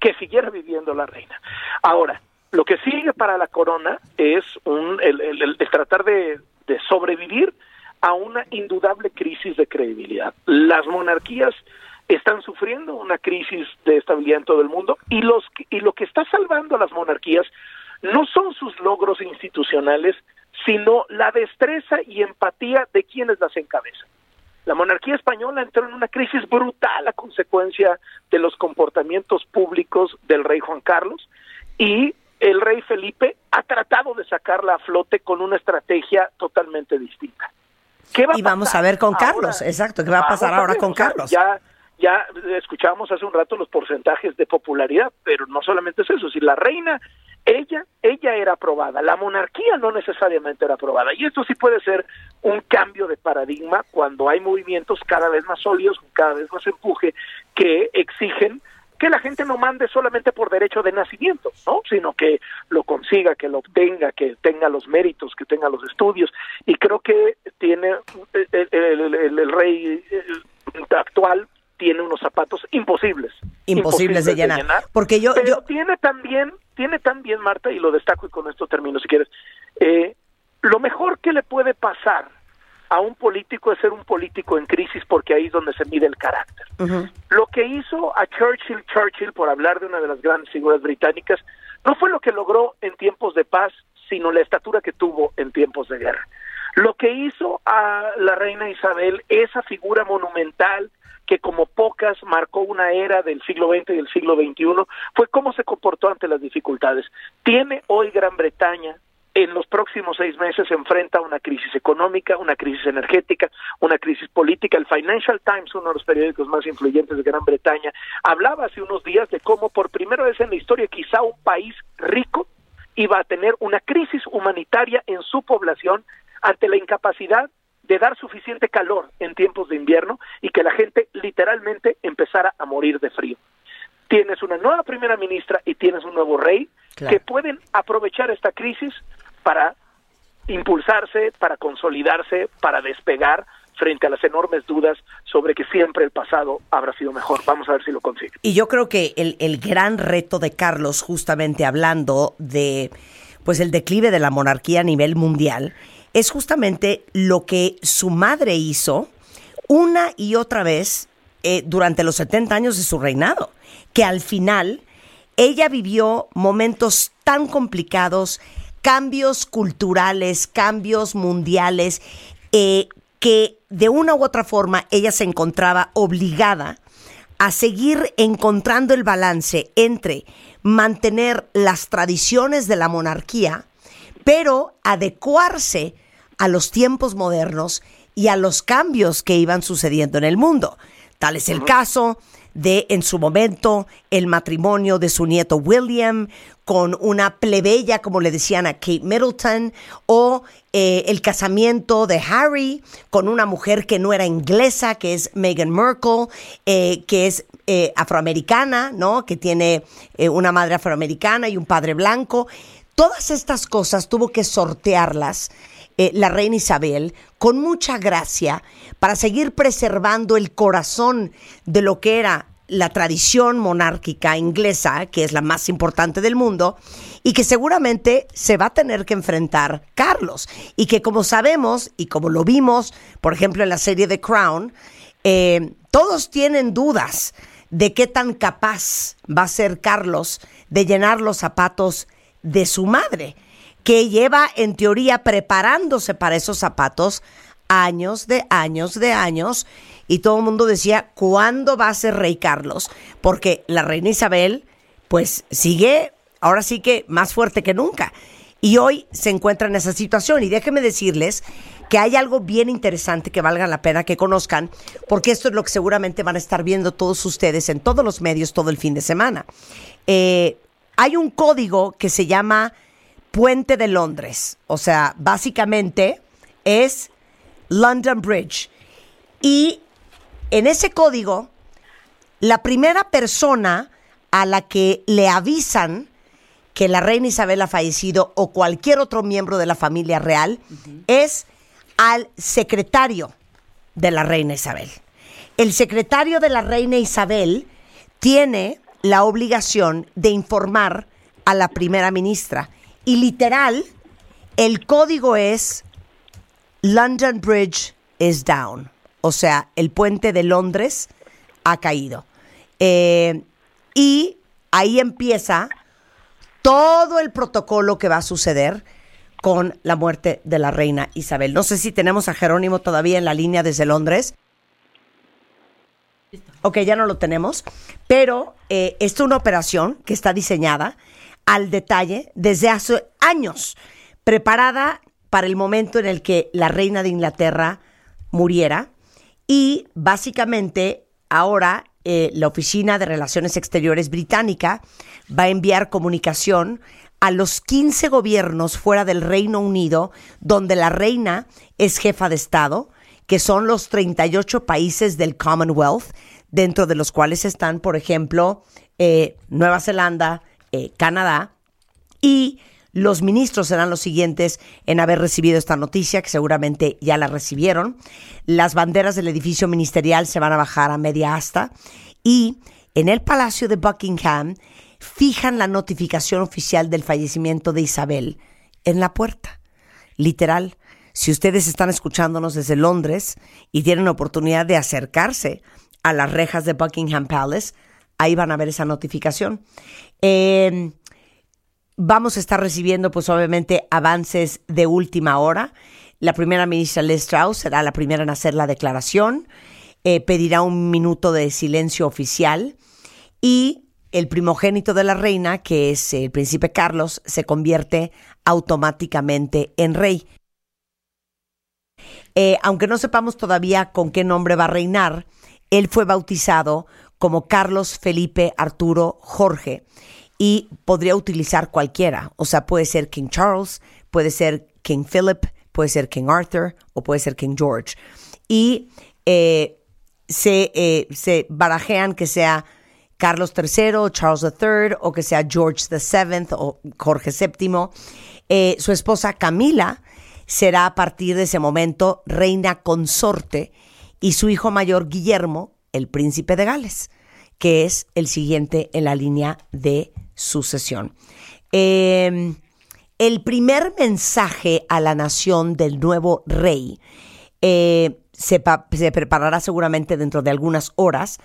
que siguiera viviendo la reina. Ahora, lo que sigue para la corona es un, el, el- el- el tratar de, de sobrevivir a una indudable crisis de credibilidad. Las monarquías están sufriendo una crisis de estabilidad en todo el mundo y los y lo que está salvando a las monarquías no son sus logros institucionales, sino la destreza y empatía de quienes las encabezan. La monarquía española entró en una crisis brutal a consecuencia de los comportamientos públicos del rey Juan Carlos y el rey Felipe ha tratado de sacarla a flote con una estrategia totalmente distinta. ¿Qué va Y vamos a ver con ahora? Carlos, exacto, ¿qué va a pasar ahora con Carlos? Ya, ya escuchamos hace un rato los porcentajes de popularidad, pero no solamente es eso, si la reina, ella, ella era aprobada, la monarquía no necesariamente era aprobada, y esto sí puede ser un cambio de paradigma cuando hay movimientos cada vez más sólidos, cada vez más empuje, que exigen que la gente no mande solamente por derecho de nacimiento, ¿no? Sino que lo consiga, que lo obtenga, que tenga los méritos, que tenga los estudios. Y creo que tiene el, el- el- el- el rey eh, actual tiene unos zapatos imposibles. Imposibles de llenar. Porque yo, Pero yo, tiene también, tiene también, Marta, y lo destaco y con esto termino si quieres, eh, lo mejor que le puede pasar a un político es ser un político en crisis porque ahí es donde se mide el carácter. Lo que hizo a Churchill, Churchill, por hablar de una de las grandes figuras británicas, no fue lo que logró en tiempos de paz, sino la estatura que tuvo en tiempos de guerra. Lo que hizo a la reina Isabel, esa figura monumental que como pocas marcó una era del siglo XX y del siglo XXI, fue cómo se comportó ante las dificultades. Tiene hoy Gran Bretaña en los próximos seis meses se enfrenta a una crisis económica, una crisis energética, una crisis política. El Financial Times, uno de los periódicos más influyentes de Gran Bretaña, hablaba hace unos días de cómo por primera vez en la historia quizá un país rico iba a tener una crisis humanitaria en su población ante la incapacidad de dar suficiente calor en tiempos de invierno y que la gente literalmente empezara a morir de frío. Tienes una nueva primera ministra y tienes un nuevo rey Claro. que pueden aprovechar esta crisis para impulsarse, para consolidarse, para despegar frente a las enormes dudas sobre que siempre el pasado habrá sido mejor. Vamos a ver si lo consigue. Y yo creo que el, el gran reto de Carlos, justamente hablando de pues el declive de la monarquía a nivel mundial, es justamente lo que su madre hizo una y otra vez eh, durante los 70 años de su reinado, que al final ella vivió momentos tan complicados, cambios culturales, cambios mundiales, eh, que de una u otra forma ella se encontraba obligada a seguir encontrando el balance entre mantener las tradiciones de la monarquía, pero adecuarse a los tiempos modernos y a los cambios que iban sucediendo en el mundo. Tal es el caso de, en su momento, el matrimonio de su nieto William con una plebeya, como le decían a Kate Middleton, o eh, el casamiento de Harry con una mujer que no era inglesa, que es Meghan Markle, eh, que es eh, afroamericana, ¿no? Que tiene una madre afroamericana y un padre blanco. Todas estas cosas tuvo que sortearlas eh, la reina Isabel con mucha gracia para seguir preservando el corazón de lo que era la tradición monárquica inglesa, que es la más importante del mundo, y que seguramente se va a tener que enfrentar Carlos. Y que como sabemos, y como lo vimos, por ejemplo, en la serie The Crown, eh, todos tienen dudas de qué tan capaz va a ser Carlos de llenar los zapatos de su madre, que lleva en teoría preparándose para esos zapatos años de años de años y todo el mundo decía, ¿cuándo va a ser rey Carlos? Porque la reina Isabel pues sigue, ahora sí que más fuerte que nunca. Y hoy se encuentra en esa situación. Y déjenme decirles que hay algo bien interesante que valga la pena que conozcan, porque esto es lo que seguramente van a estar viendo todos ustedes en todos los medios todo el fin de semana. Eh, hay un código que se llama Puente de Londres. O sea, básicamente es London Bridge. Y en ese código, la primera persona a la que le avisan que la reina Isabel ha fallecido o cualquier otro miembro de la familia real es al secretario de la reina Isabel. El secretario de la reina Isabel tiene la obligación de informar a la primera ministra. Y literal, el código es London Bridge is down. O sea, el puente de Londres ha caído. Eh, y ahí empieza todo el protocolo que va a suceder con la muerte de la reina Isabel. No sé si tenemos a Jerónimo todavía en la línea desde Londres. Ok, ya no lo tenemos, pero eh, es una operación que está diseñada al detalle desde hace años, preparada para el momento en el que la reina de Inglaterra muriera y básicamente ahora eh, la Oficina de Relaciones Exteriores británica va a enviar comunicación a los 15 gobiernos fuera del Reino Unido donde la reina es jefa de Estado, que son los 38 países del Commonwealth, dentro de los cuales están, por ejemplo, eh, Nueva Zelanda, eh, Canadá, y Los ministros serán los siguientes en haber recibido esta noticia, que seguramente ya la recibieron. Las banderas del edificio ministerial se van a bajar a media asta y en el Palacio de Buckingham fijan la notificación oficial del fallecimiento de Isabel en la puerta. Literal, si ustedes están escuchándonos desde Londres y tienen oportunidad de acercarse a las rejas de Buckingham Palace, ahí van a ver esa notificación. Eh, vamos a estar recibiendo, pues obviamente, avances de última hora. La primera ministra Liz Strauss será la primera en hacer la declaración. Eh, pedirá un minuto de silencio oficial y el primogénito de la reina, que es el príncipe Carlos, se convierte automáticamente en rey. Eh, aunque no sepamos todavía con qué nombre va a reinar, él fue bautizado como Carlos Felipe Arturo Jorge y podría utilizar cualquiera. O sea, puede ser King Charles, puede ser King Philip, puede ser King Arthur o puede ser King George. Y eh, se, eh, se barajean que sea Carlos III, Charles III o que sea George VII o Jorge VII. Eh, su esposa Camila será a partir de ese momento reina consorte y su hijo mayor Guillermo, el príncipe de Gales, que es el siguiente en la línea de sucesión. Eh, el primer mensaje a la nación del nuevo rey eh, se, se, preparará seguramente dentro de algunas horas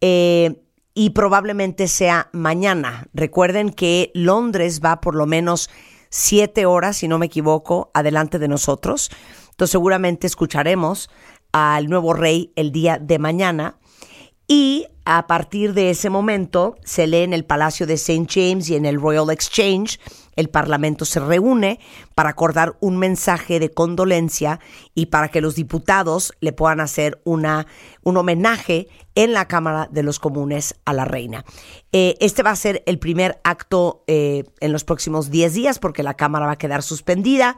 eh, y probablemente sea mañana. Recuerden que Londres va por lo menos siete horas, si no me equivoco, adelante de nosotros. Entonces seguramente escucharemos al nuevo rey el día de mañana y a partir de ese momento se lee en el Palacio de St. James y en el Royal Exchange. El Parlamento se reúne para acordar un mensaje de condolencia y para que los diputados le puedan hacer una, un homenaje en la Cámara de los Comunes a la reina. Eh, este va a ser el primer acto eh, en los próximos 10 días porque la Cámara va a quedar suspendida.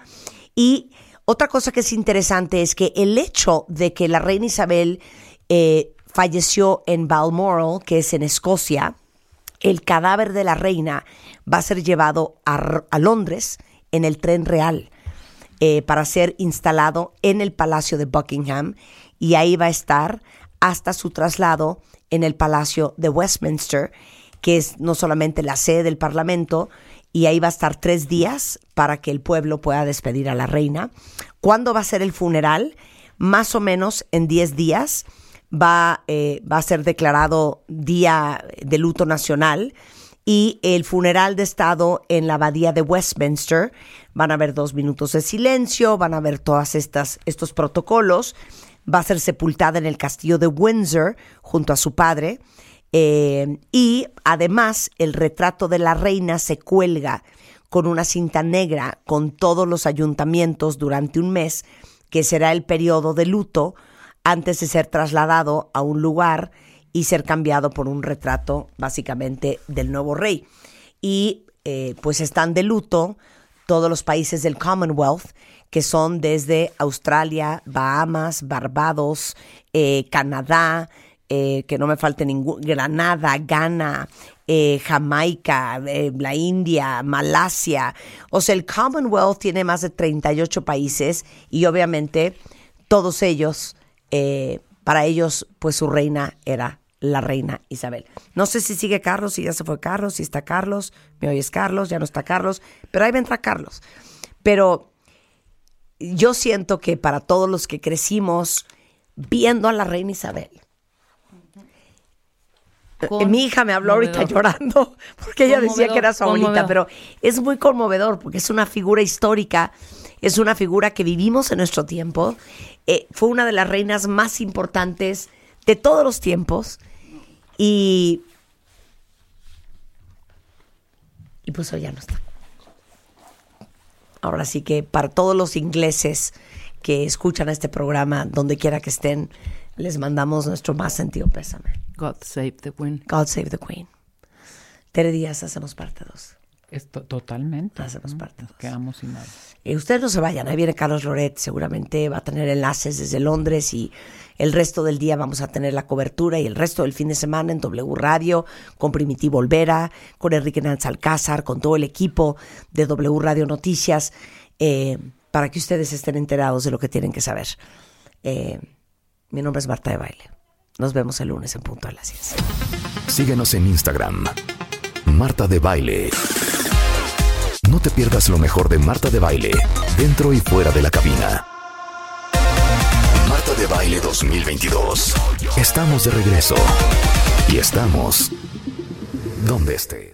Y otra cosa que es interesante es que el hecho de que la reina Isabel eh, falleció en Balmoral, que es en Escocia, el cadáver de la reina va a ser llevado a, a Londres en el tren real eh, para ser instalado en el Palacio de Buckingham y ahí va a estar hasta su traslado en el Palacio de Westminster, que es no solamente la sede del Parlamento, y ahí va a estar tres días para que el pueblo pueda despedir a la reina. ¿Cuándo va a ser el funeral? Más o menos en diez días va, eh, va a ser declarado Día de Luto Nacional y el funeral de Estado en la abadía de Westminster. Van a haber dos minutos de silencio, van a haber estas estos protocolos. Va a ser sepultada en el castillo de Windsor junto a su padre. Eh, y además el retrato de la reina se cuelga con una cinta negra con todos los ayuntamientos durante un mes, que será el periodo de luto antes de ser trasladado a un lugar y ser cambiado por un retrato básicamente del nuevo rey. Y eh, pues están de luto todos los países del Commonwealth, que son desde Australia, Bahamas, Barbados, eh, Canadá, eh, que no me falte ningún, Granada, Ghana, Jamaica, la India, Malasia. O sea, el Commonwealth tiene más de 38 países y obviamente todos ellos eh, para ellos, pues su reina era la reina Isabel. No sé si sigue Carlos, si ya se fue Carlos, si está Carlos, me oyes Carlos, ya no está Carlos, pero ahí vendrá Carlos. Pero yo siento que para todos los que crecimos viendo a la reina Isabel, eh, mi hija me habló ahorita llorando [laughs] porque ella decía que era su abuelita, pero es muy conmovedor porque es una figura histórica, es una figura que vivimos en nuestro tiempo eh, fue una de las reinas más importantes de todos los tiempos y, y pues hoy ya no está. Ahora sí que para todos los ingleses que escuchan este programa, donde quiera que estén, les mandamos nuestro más sentido pésame. God save the Queen. God save the Queen. Tere Díaz, hacemos parte dos. Esto, totalmente. Hacemos parte. Nos quedamos sin nada. Eh, ustedes no se vayan, ahí viene Carlos Loret, seguramente va a tener enlaces desde Londres y el resto del día vamos a tener la cobertura y el resto del fin de semana en W Radio con Primitivo Olvera, con Enrique Nanz Alcázar, con todo el equipo de W Radio Noticias, eh, para que ustedes estén enterados de lo que tienen que saber. Eh, mi nombre es Marta de Baile. Nos vemos el lunes en punto a las 10. Síguenos en Instagram. Marta de Baile. No te pierdas lo mejor de Marta de Baile, dentro y fuera de la cabina. Marta de Baile 2022. Estamos de regreso. Y estamos donde estés.